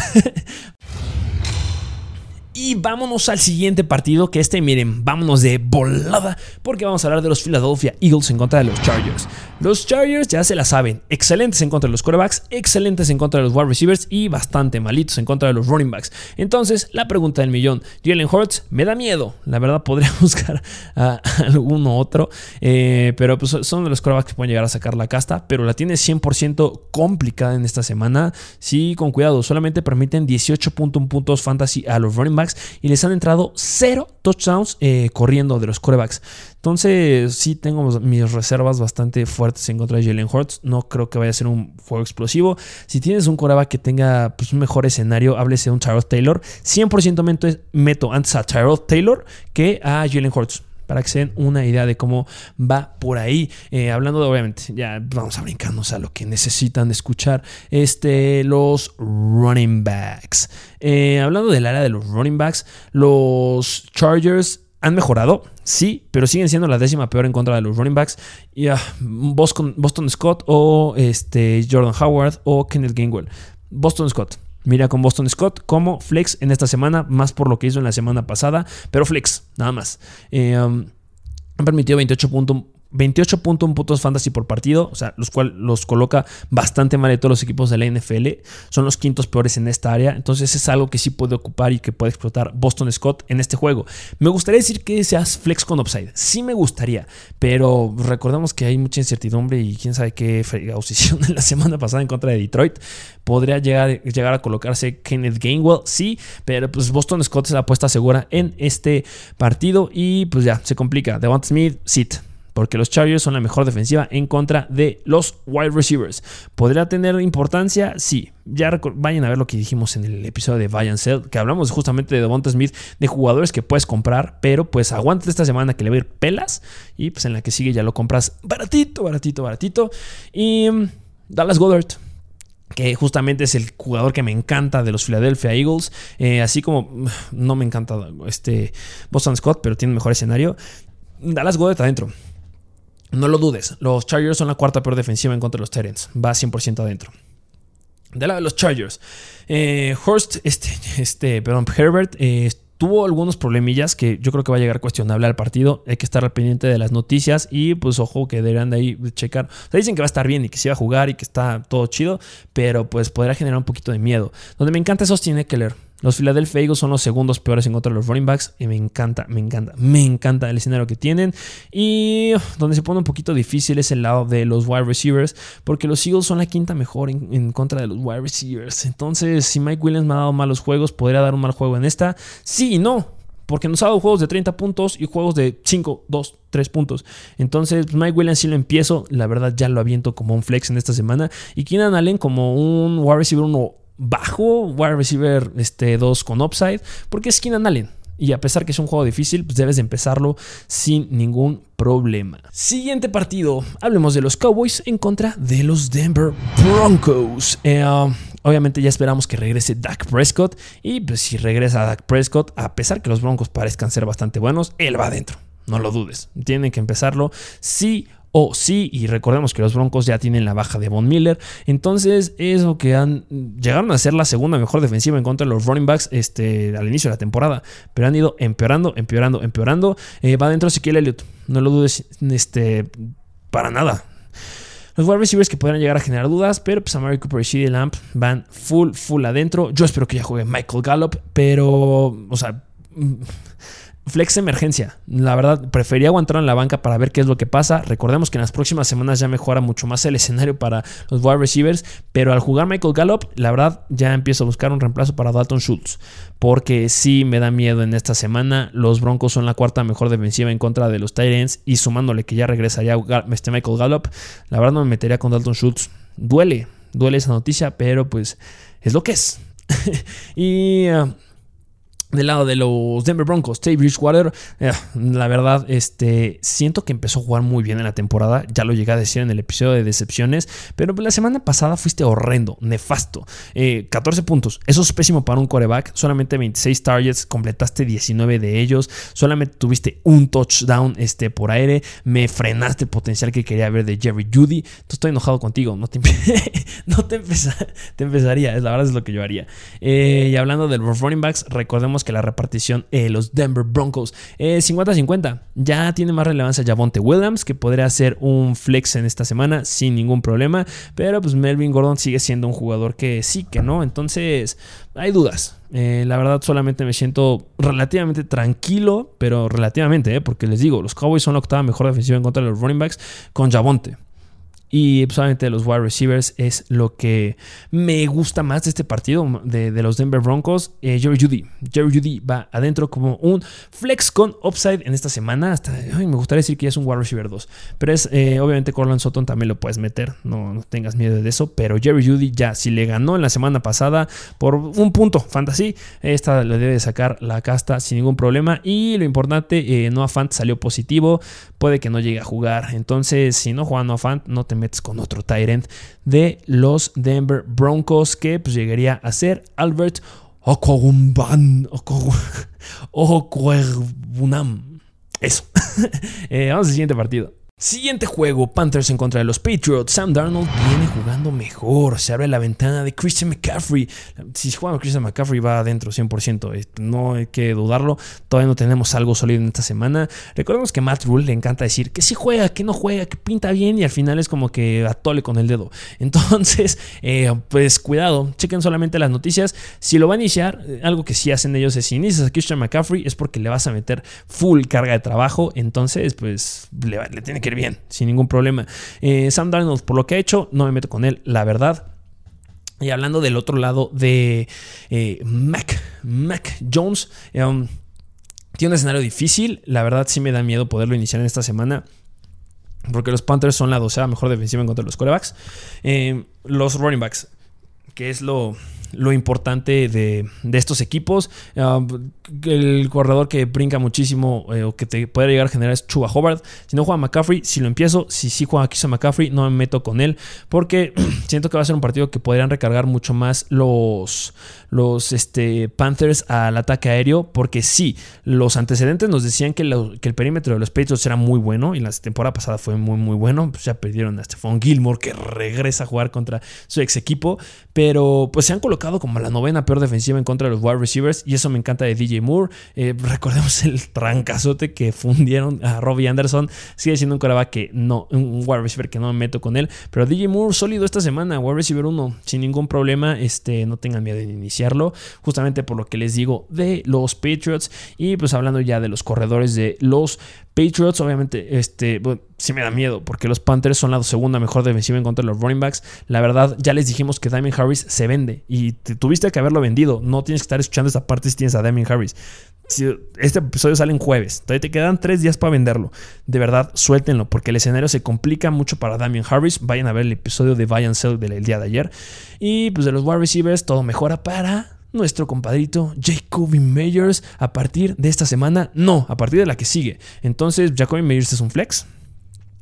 Y vámonos al siguiente partido, que este, miren, vámonos de volada, porque vamos a hablar de los Philadelphia Eagles en contra de los Chargers. Los Chargers ya se la saben, excelentes en contra de los quarterbacks, excelentes en contra de los wide receivers y bastante malitos en contra de los running backs. Entonces, la pregunta del millón, Jalen Hurts me da miedo, la verdad podría buscar a alguno otro, eh, pero pues son de los quarterbacks que pueden llegar a sacar la casta, pero la tiene 100% complicada en esta semana, sí, con cuidado, solamente permiten 18.1 puntos fantasy a los running backs y les han entrado cero touchdowns eh, corriendo de los corebacks. Entonces, sí tengo mis reservas bastante fuertes en contra de Jalen Hurts. No creo que vaya a ser un juego explosivo. Si tienes un coreback que tenga pues, un mejor escenario, háblese de un Tyrod Taylor. 100% meto antes a Tyrod Taylor que a Jalen Hurts para que se den una idea de cómo va por ahí. Eh, hablando de, obviamente, ya vamos a brincarnos a lo que necesitan escuchar. Este, los running backs. Eh, hablando del área de los running backs, los Chargers han mejorado, sí, pero siguen siendo la décima peor en contra de los running backs. Y, Boston, Boston, Scott o este, Jordan Howard o Kenneth Gainwell. Boston Scott. Mira con Boston Scott como flex en esta semana, más por lo que hizo en la semana pasada, pero flex, nada más. Eh, um, han permitido 28 puntos 28.1 puntos fantasy por partido, o sea, los cuales los coloca bastante mal de todos los equipos de la NFL. Son los quintos peores en esta área. Entonces es algo que sí puede ocupar y que puede explotar Boston Scott en este juego. Me gustaría decir que seas flex con upside. Sí me gustaría, pero recordemos que hay mucha incertidumbre y quién sabe qué hicieron en la semana pasada en contra de Detroit. Podría llegar, llegar a colocarse Kenneth Gainwell, sí, pero pues Boston Scott es la apuesta segura en este partido y pues ya, se complica. Devon Smith, sit porque los Chargers son la mejor defensiva en contra de los wide receivers. ¿Podría tener importancia? Sí. Ya vayan a ver lo que dijimos en el episodio de Buy and que hablamos justamente de Devonta Smith, de jugadores que puedes comprar, pero pues aguante esta semana que le va a ir pelas y pues en la que sigue ya lo compras baratito, baratito, baratito. Y mm, Dallas Goddard que justamente es el jugador que me encanta de los Philadelphia Eagles, eh, así como mm, no me encanta este Boston Scott, pero tiene mejor escenario. Dallas Goddard adentro. No lo dudes, los Chargers son la cuarta peor defensiva en contra de los Tyrants. Va 100% adentro. De lado de los Chargers, eh, Horst, este, este, perdón, Herbert, eh, tuvo algunos problemillas que yo creo que va a llegar cuestionable al partido. Hay que estar al pendiente de las noticias y pues ojo que deberán de ahí checar. O sea, dicen que va a estar bien y que se va a jugar y que está todo chido, pero pues podrá generar un poquito de miedo. Donde me encanta tiene que leer. Los Philadelphia Eagles son los segundos peores en contra de los running backs y me encanta, me encanta, me encanta el escenario que tienen. Y donde se pone un poquito difícil es el lado de los wide receivers, porque los Eagles son la quinta mejor en, contra de los wide receivers. Entonces, si Mike Williams me ha dado malos juegos, podría dar un mal juego en esta. Sí y no, porque nos ha dado juegos de 30 puntos y juegos de 5, 2, 3 puntos. Entonces, pues, Mike Williams sí lo empiezo. La verdad, ya lo aviento como un flex en esta semana. Y Keenan Allen como un wide receiver 1 bajo, wide receiver este, 2 con upside, porque es Keenan Allen. Y a pesar que es un juego difícil, pues debes de empezarlo sin ningún problema. Siguiente partido. Hablemos de los Cowboys en contra de los Denver Broncos. Eh, obviamente ya esperamos que regrese Dak Prescott. Y pues si regresa Dak Prescott, a pesar que los Broncos parezcan ser bastante buenos, él va adentro. No lo dudes. Tienen que empezarlo sí o sí, y recordemos que los Broncos ya tienen la baja de Von Miller, entonces eso que han llegaron a ser la segunda mejor defensiva en contra de los running backs este, al inicio de la temporada, pero han ido empeorando, empeorando, empeorando. Eh, va dentro Ezequiel Elliott, no lo dudes este, para nada. Los wide receivers que podrán llegar a generar dudas, pero pues Cooper y CD Lamp van full, full adentro. Yo espero que ya juegue Michael Gallup, pero, o sea, Flex emergencia. La verdad, prefería aguantar en la banca para ver qué es lo que pasa. Recordemos que en las próximas semanas ya mejora mucho más el escenario para los wide receivers. Pero al jugar Michael Gallup, la verdad, ya empiezo a buscar un reemplazo para Dalton Schultz. Porque sí me da miedo en esta semana. Los Broncos son la cuarta mejor defensiva en contra de los Titans. Y sumándole que ya regresaría este Michael Gallup, la verdad no me metería con Dalton Schultz. Duele, duele esa noticia, pero pues es lo que es. y. Uh, del lado de los Denver Broncos, Tay Bridgewater, eh, la verdad, este, siento que empezó a jugar muy bien en la temporada. Ya lo llegué a decir en el episodio de decepciones, pero la semana pasada fuiste horrendo, nefasto. 14 eh, puntos, eso es pésimo para un coreback. Solamente 26 targets, completaste 19 de ellos. Solamente tuviste un touchdown este, por aire. Me frenaste el potencial que quería ver de Jerry Judy. Entonces estoy enojado contigo. No te, no te, te empezaría, la verdad es lo que yo haría. Eh, y hablando de los running backs, recordemos que la repartición de los Denver Broncos es 50-50. Ya tiene más relevancia Javonte Williams, que podría ser un flex en esta semana sin ningún problema. Pero pues Melvin Gordon sigue siendo un jugador que sí, que no. Entonces hay dudas. Eh, la verdad solamente me siento relativamente tranquilo, pero relativamente, eh, porque les digo, los Cowboys son la octava mejor defensiva en contra de los running backs con Javonte. Y pues, obviamente los wide receivers es lo que me gusta más de este partido de, los Denver Broncos. Eh, Jerry Judy. Jerry Judy va adentro como un flex con upside en esta semana. Me gustaría decir que es un wide receiver 2. Pero es eh, obviamente Corland Sutton también lo puedes meter. No, no, tengas miedo de eso. Pero Jerry Judy ya si le ganó en la semana pasada por un punto fantasy. Esta le debe sacar la casta sin ningún problema. Y lo importante, eh, Noah Fant salió positivo. Puede que no llegue a jugar. Entonces si no juega Noah Fant no te con otro Tyrant de los Denver Broncos que pues llegaría a ser Albert Okogumban Okwebunam. Eso. eh, vamos al siguiente partido. Siguiente juego, Panthers en contra de los Patriots. Sam Darnold viene jugando mejor. Se abre la ventana de Christian McCaffrey. Si juega Christian McCaffrey va adentro 100%. Eh, no hay que dudarlo. Todavía no tenemos algo sólido en esta semana. Recordemos que Matt Rule le encanta decir que sí juega, que no juega, que pinta bien y al final es como que atole con el dedo. Entonces, eh, pues cuidado. Chequen solamente las noticias. Si lo va a iniciar, eh, algo que sí hacen ellos es si inicias a Christian McCaffrey es porque le vas a meter full carga de trabajo. Entonces, pues le, le tiene que bien, sin ningún problema. Eh, Sam Darnold, por lo que ha hecho, no me meto con él, la verdad. Y hablando del otro lado de eh, Mac, Mac Jones, um, tiene un escenario difícil. La verdad sí me da miedo poderlo iniciar en esta semana. Porque los Panthers son la docea mejor defensiva en contra de los corebacks. Eh, los running backs, que es lo, lo importante de, estos equipos. Ah, el corredor que brinca muchísimo eh, o que te puede llegar a generar es Chuba Hobart. Si no juega McCaffrey, si lo empiezo, si sí juega a McCaffrey, no me meto con él porque siento que va a ser un partido que podrían recargar mucho más los, los este, Panthers al ataque aéreo porque sí, los antecedentes nos decían que, el perímetro de los Patriots era muy bueno y la temporada pasada fue muy muy bueno. Pues ya perdieron a Stephon Gilmore que regresa a jugar contra su ex equipo, pero pues se han colocado como la novena peor defensiva en contra de los wide receivers y eso me encanta de DJ Moore. Eh, recordemos el trancazote que fundieron a Robbie Anderson. Sigue siendo un coreback que no, un wide receiver que no me meto con él, pero DJ Moore sólido esta semana, wide receiver 1, sin ningún problema. Este, no tengan miedo de justamente por lo que les digo de los Patriots y pues hablando ya de los corredores de los Patriots, obviamente, este, bueno, sí me da miedo porque los Panthers son la segunda mejor defensiva en contra de los running backs. La verdad, ya les dijimos que Damien Harris se vende y tuviste que haberlo vendido. No tienes que estar escuchando esta parte si tienes a Damien Harris. Este episodio sale en jueves, todavía te quedan tres días para venderlo. De verdad, suéltenlo porque el escenario se complica mucho para Damien Harris. Vayan a ver el episodio de Buy and Sell del día de ayer. Y pues de los wide receivers, todo mejora para nuestro compadrito Jacoby Meyers a partir de esta semana. No, a partir de la que sigue. Entonces, Jacoby Meyers es un flex.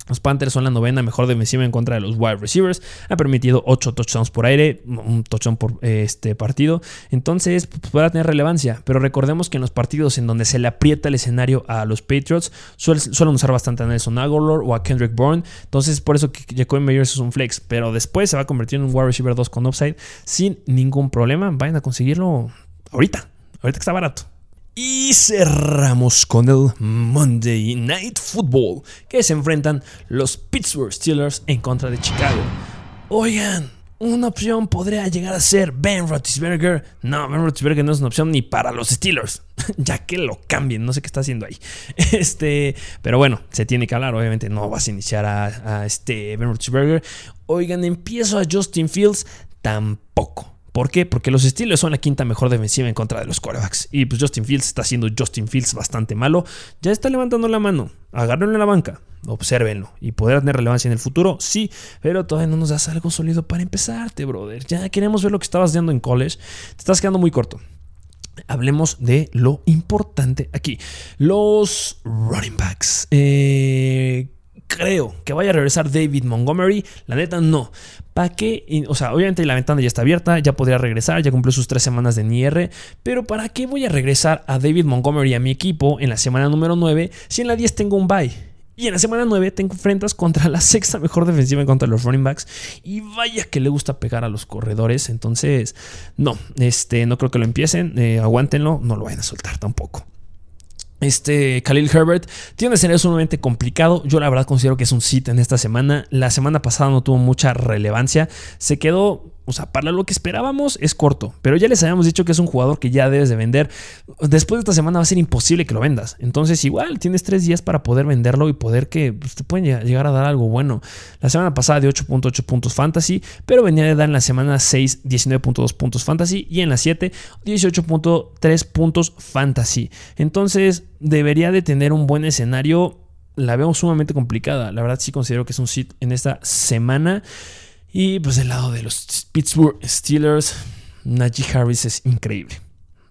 Los Panthers son la novena mejor defensiva en contra de los wide receivers. Ha permitido 8 touchdowns por aire, un touchdown por este partido. Entonces, pues, podrá tener relevancia. Pero recordemos que en los partidos en donde se le aprieta el escenario a los Patriots, suelen, usar bastante a Nelson Aguilar o a Kendrick Bourne. Entonces, por eso que Jacoby Meyers es un flex. Pero después se va a convertir en un wide receiver 2 con upside sin ningún problema. Vayan a conseguirlo ahorita. Ahorita que está barato. Y cerramos con el Monday Night Football, que se enfrentan los Pittsburgh Steelers en contra de Chicago. Oigan, una opción podría llegar a ser Ben Roethlisberger. No, Ben Roethlisberger no es una opción ni para los Steelers, ya que lo cambien, no sé qué está haciendo ahí. Este, pero bueno, se tiene que hablar, obviamente no vas a iniciar a, a este Ben Roethlisberger. Oigan, empiezo a Justin Fields, tampoco. ¿Por qué? Porque los Steelers son la quinta mejor defensiva en contra de los quarterbacks. Y pues Justin Fields está haciendo Justin Fields bastante malo. Ya está levantando la mano. Agárrenlo en la banca. Obsérvenlo. ¿Y podrá tener relevancia en el futuro? Sí. Pero todavía no nos das algo sólido para empezarte, brother. Ya queremos ver lo que estabas haciendo en college. Te estás quedando muy corto. Hablemos de lo importante aquí. Los running backs. Eh creo que vaya a regresar David Montgomery. La neta, no. ¿Para qué? O sea, obviamente la ventana ya está abierta, ya podría regresar, ya cumplió sus tres semanas de NIR. Pero ¿para qué voy a regresar a David Montgomery a mi equipo en la semana número 9 si en la 10 tengo un bye? Y en la semana 9 te enfrentas contra la sexta mejor defensiva en contra de los running backs. Y vaya que le gusta pegar a los corredores. Entonces, no, este, no creo que lo empiecen. Eh, aguántenlo, no lo vayan a soltar tampoco. Este Khalil Herbert tiene un escenario sumamente complicado. Yo la verdad considero que es un sit en esta semana. La semana pasada no tuvo mucha relevancia. Se quedó O sea, para lo que esperábamos es corto, pero ya les habíamos dicho que es un jugador que ya debes de vender. Después de esta semana va a ser imposible que lo vendas. Entonces, igual tienes tres días para poder venderlo y poder que pues, te pueden llegar a dar algo bueno. La semana pasada de 8.8 puntos fantasy, pero venía de dar en la semana 6 19.2 puntos fantasy y en la 7 18.3 puntos fantasy. Entonces, debería de tener un buen escenario la veo sumamente complicada. La verdad sí considero que es un sit en esta semana. Y pues del lado de los Pittsburgh Steelers, Najee Harris es increíble.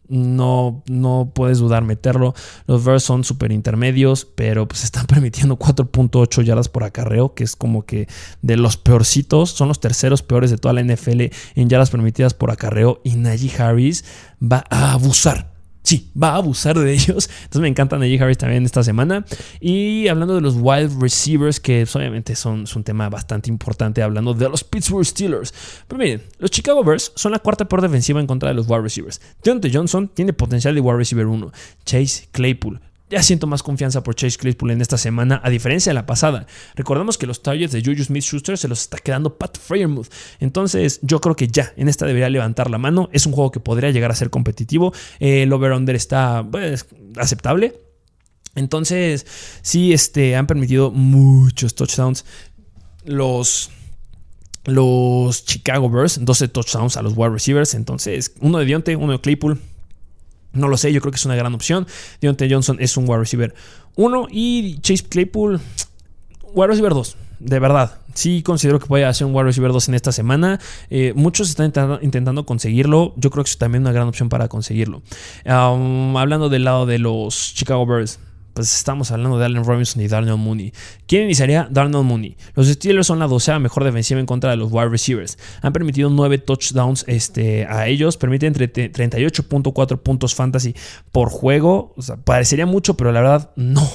No, no puedes dudar meterlo. Los Bears son súper intermedios, pero pues están permitiendo 4.8 yardas por acarreo, que es como que de los peorcitos. Son los terceros peores de toda la NFL en yardas permitidas por acarreo. Y Najee Harris va a abusar sí, va a abusar de ellos. Entonces me encanta Najee Harris también esta semana. Y hablando de los wide receivers, que pues, obviamente son, un tema bastante importante, hablando de los Pittsburgh Steelers. Pero miren, los Chicago Bears son la cuarta peor defensiva en contra de los wide receivers. Deontay Johnson tiene potencial de wide receiver 1. Chase Claypool ya siento más confianza por Chase Claypool en esta semana, a diferencia de la pasada. Recordemos que los targets de Juju Smith Schuster se los está quedando Pat Freiermuth. Entonces, yo creo que ya en esta debería levantar la mano. Es un juego que podría llegar a ser competitivo. El over-under está pues, aceptable. Entonces, sí, este, han permitido muchos touchdowns. Los los Chicago Bears, 12 touchdowns a los wide receivers. Entonces, uno de Dionte, uno de Claypool. No lo sé, yo creo que es una gran opción. Deontay Johnson es un wide receiver 1 y Chase Claypool, wide receiver 2. De verdad, sí considero que puede hacer un wide receiver 2 en esta semana. Eh, muchos están intentando, conseguirlo. Yo creo que es también una gran opción para conseguirlo. hablando del lado de los Chicago Bears, pues estamos hablando de Allen Robinson y Darnell Mooney. ¿Quién iniciaría? Darnell Mooney. Los Steelers son la doceava mejor defensiva en contra de los wide receivers. Han permitido 9 touchdowns este, a ellos. Permiten entre 38.4 puntos fantasy por juego. O sea, parecería mucho, pero la verdad no.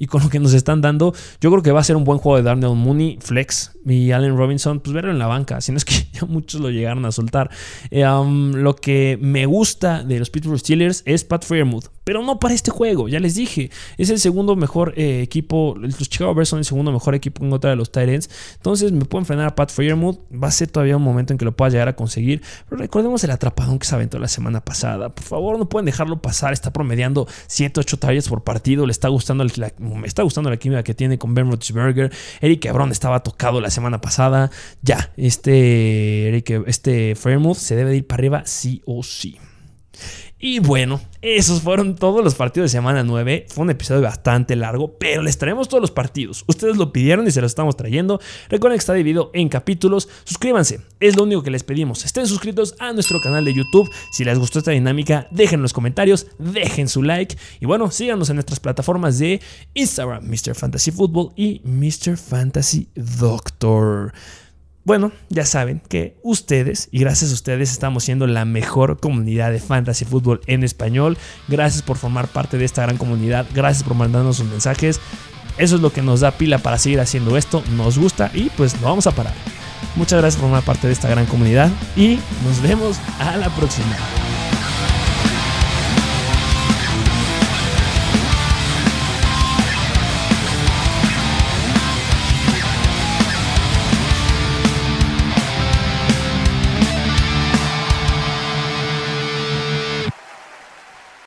Y con lo que nos están dando, yo creo que va a ser un buen juego de Darnell Mooney, flex. Y Allen Robinson, pues verlo en la banca. Si no es que ya muchos lo llegaron a soltar. Eh, um, lo que me gusta de los Pittsburgh Steelers es Pat Fairmouth. Pero no para este juego, ya les dije. Es el segundo mejor eh, equipo. Los Chicago Bears son el segundo mejor equipo en contra de los Titans. Entonces me pueden frenar a Pat Fairmouth. Va a ser todavía un momento en que lo pueda llegar a conseguir. Pero recordemos el atrapadón que se aventó la semana pasada. Por favor, no pueden dejarlo pasar. Está promediando 7, 8 targets por partido. Le está gustando la, me está gustando la química que tiene con Ben Roethlisberger. Eric Cabrón estaba tocado la semana pasada. Ya, este Eric, este Fairmouth se debe ir para arriba sí o sí. Y bueno, esos fueron todos los partidos de semana 9. Fue un episodio bastante largo, pero les traemos todos los partidos. Ustedes lo pidieron y se los estamos trayendo. Recuerden que está dividido en capítulos. Suscríbanse, es lo único que les pedimos. Estén suscritos a nuestro canal de YouTube. Si les gustó esta dinámica, dejen los comentarios, dejen su like. Y bueno, síganos en nuestras plataformas de Instagram, Mr. Fantasy Football y Mr. Fantasy Doctor. Bueno, ya saben que ustedes, y gracias a ustedes, estamos siendo la mejor comunidad de fantasy fútbol en español. Gracias por formar parte de esta gran comunidad. Gracias por mandarnos sus mensajes. Eso es lo que nos da pila para seguir haciendo esto. Nos gusta y pues no vamos a parar. Muchas gracias por formar parte de esta gran comunidad y nos vemos a la próxima.